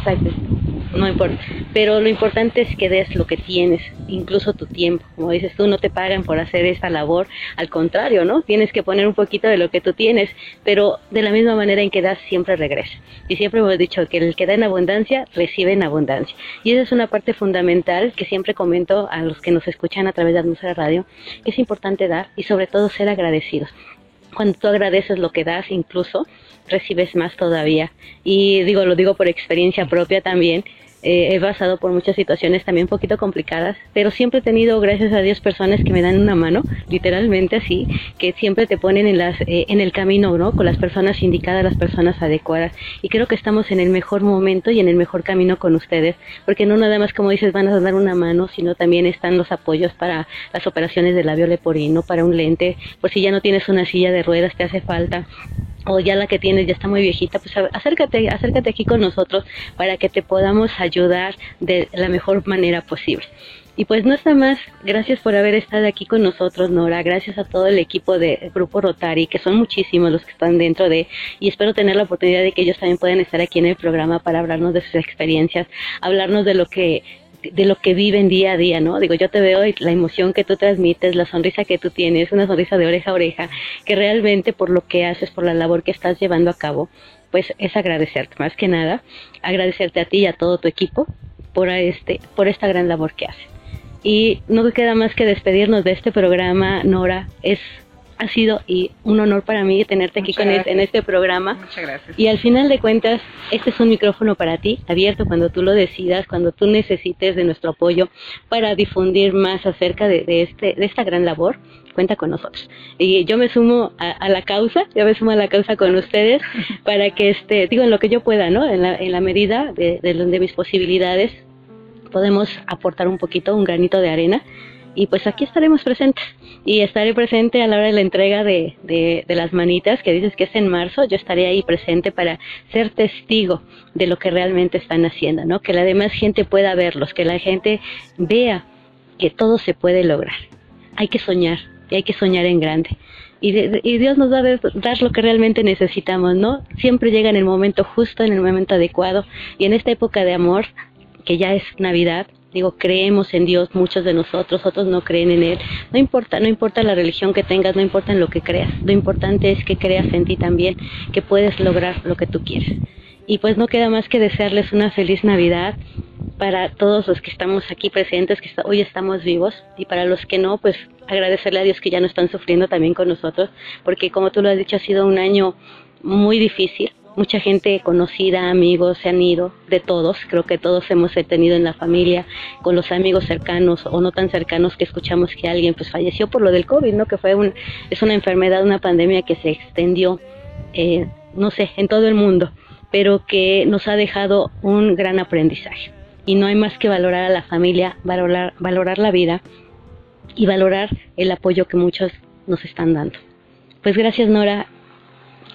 no importa. Pero lo importante es que des lo que tienes, incluso tu tiempo. Como dices tú, no te pagan por hacer esta labor, al contrario, ¿no? Tienes que poner un poquito de lo que tú tienes, pero de la misma manera en que das, siempre regresa. Y siempre hemos dicho que el que da en abundancia, recibe en abundancia. Y esa es una parte fundamental que siempre comento a los que nos escuchan a través de Atmósfera Radio, que es importante dar y sobre todo ser agradecidos cuando tú agradeces lo que das, incluso recibes más todavía. Y digo, lo digo por experiencia propia también, eh, he pasado por muchas situaciones también un poquito complicadas, pero siempre he tenido, gracias a Dios, personas que me dan una mano, literalmente así, que siempre te ponen en, las, eh, en el camino, ¿no? Con las personas indicadas, las personas adecuadas. Y creo que estamos en el mejor momento y en el mejor camino con ustedes, porque no nada más, como dices, van a dar una mano, sino también están los apoyos para las operaciones de labio leporino, para un lente, por si ya no tienes una silla de ruedas, te hace falta o ya la que tienes ya está muy viejita, pues acércate, acércate aquí con nosotros para que te podamos ayudar de la mejor manera posible. Y pues no está más, gracias por haber estado aquí con nosotros, Nora, gracias a todo el equipo de Grupo Rotary, que son muchísimos los que están dentro de, y espero tener la oportunidad de que ellos también puedan estar aquí en el programa para hablarnos de sus experiencias, hablarnos de lo que de lo que viven día a día, ¿no? Digo, yo te veo y la emoción que tú transmites, la sonrisa que tú tienes, una sonrisa de oreja a oreja, que realmente por lo que haces, por la labor que estás llevando a cabo, pues es agradecerte, más que nada, agradecerte a ti y a todo tu equipo por este, por esta gran labor que haces. Y no queda más que despedirnos de este programa, Nora. Es ha sido y un honor para mí tenerte aquí con en este programa. Muchas gracias. Y al final de cuentas, este es un micrófono para ti, abierto cuando tú lo decidas, cuando tú necesites de nuestro apoyo para difundir más acerca de, este, de esta gran labor. Cuenta con nosotros. Y yo me sumo a, la causa, yo me sumo a la causa con ustedes para que, este, digo, en lo que yo pueda, ¿no? En la, en la medida de, de, de mis posibilidades, podemos aportar un poquito, un granito de arena y pues aquí estaremos presentes y estaré presente a la hora de la entrega de, de, las manitas que dices que es en marzo, yo estaré ahí presente para ser testigo de lo que realmente están haciendo, ¿no? Que la demás gente pueda verlos, que la gente vea que todo se puede lograr. Hay que soñar y hay que soñar en grande. Y, Dios nos va a dar lo que realmente necesitamos, ¿no? Siempre llega en el momento justo, en el momento adecuado. Y en esta época de amor, que ya es Navidad, Digo, creemos en Dios, muchos de nosotros, otros no creen en Él. No importa, no importa la religión que tengas, no importa en lo que creas. Lo importante es que creas en ti también, que puedes lograr lo que tú quieres. Y pues no queda más que desearles una feliz Navidad para todos los que estamos aquí presentes, que hoy estamos vivos, y para los que no, pues agradecerle a Dios que ya no están sufriendo también con nosotros, porque como tú lo has dicho, ha sido un año muy difícil, mucha gente conocida, amigos se han ido, de todos, creo que todos hemos tenido en la familia, con los amigos cercanos o no tan cercanos que escuchamos que alguien pues falleció por lo del COVID, ¿no? Que fue un, es una enfermedad, una pandemia que se extendió, eh, no sé, en todo el mundo, pero que nos ha dejado un gran aprendizaje. y no hay más que valorar a la familia, valorar, valorar la vida y valorar el apoyo que muchos nos están dando. Pues gracias Nora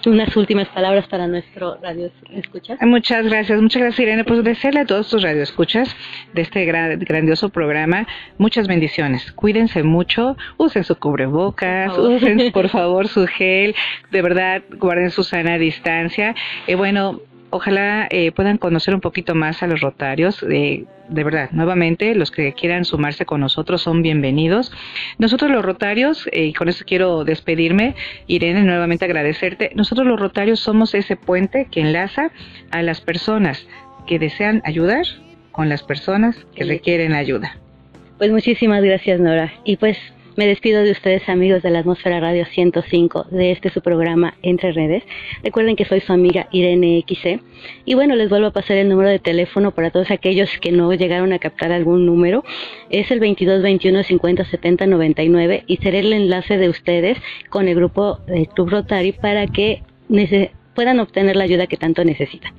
unas últimas palabras para nuestro radio escuchas. Muchas gracias, muchas gracias Irene. Pues desearle a todos tus radioescuchas de este grandioso programa muchas bendiciones. Cuídense mucho, usen su cubrebocas, usen por favor su gel, de verdad guarden su sana distancia. Y bueno, ojalá eh, puedan conocer un poquito más a los rotarios. de verdad, nuevamente, los que quieran sumarse con nosotros son bienvenidos. Nosotros los rotarios, eh, y con eso quiero despedirme, Irene, nuevamente agradecerte. Nosotros los rotarios somos ese puente que enlaza a las personas que desean ayudar con las personas que requieren ayuda. Pues muchísimas gracias, Nora. Y pues me despido de ustedes amigos de la Atmósfera Radio 105 de este su programa Entre Redes. Recuerden que soy su amiga Irene XC y bueno, les vuelvo a pasar el número de teléfono para todos aquellos que no llegaron a captar algún número. Es el 22 21 50 70 99 y seré el enlace de ustedes con el grupo de Club Rotary para que puedan obtener la ayuda que tanto necesitan.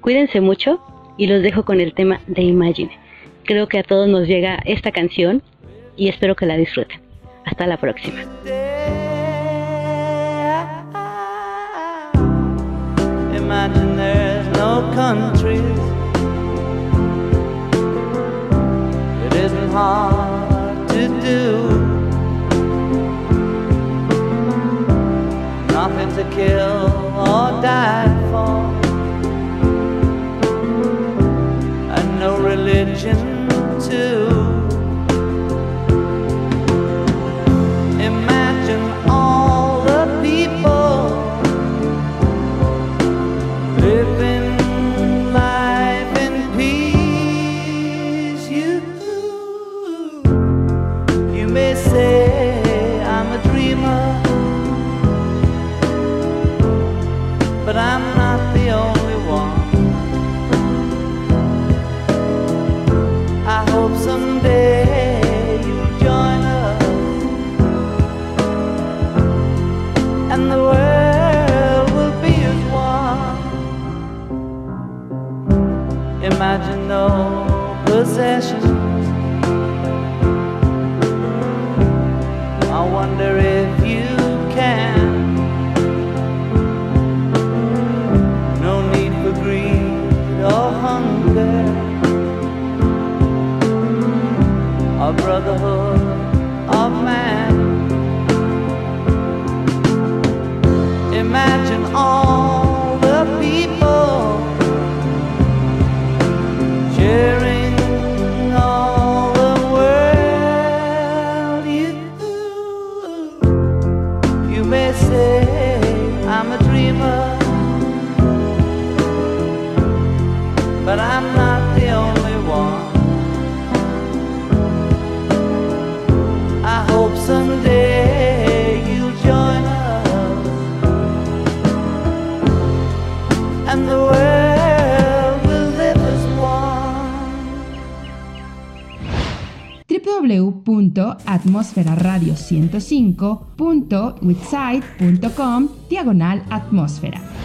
Cuídense mucho y los dejo con el tema de Imagine. Creo que a todos nos llega esta canción y espero que la disfruten. Hasta la próxima. Hard to do. www.atmosferaradio105.witsite.com diagonal atmósfera.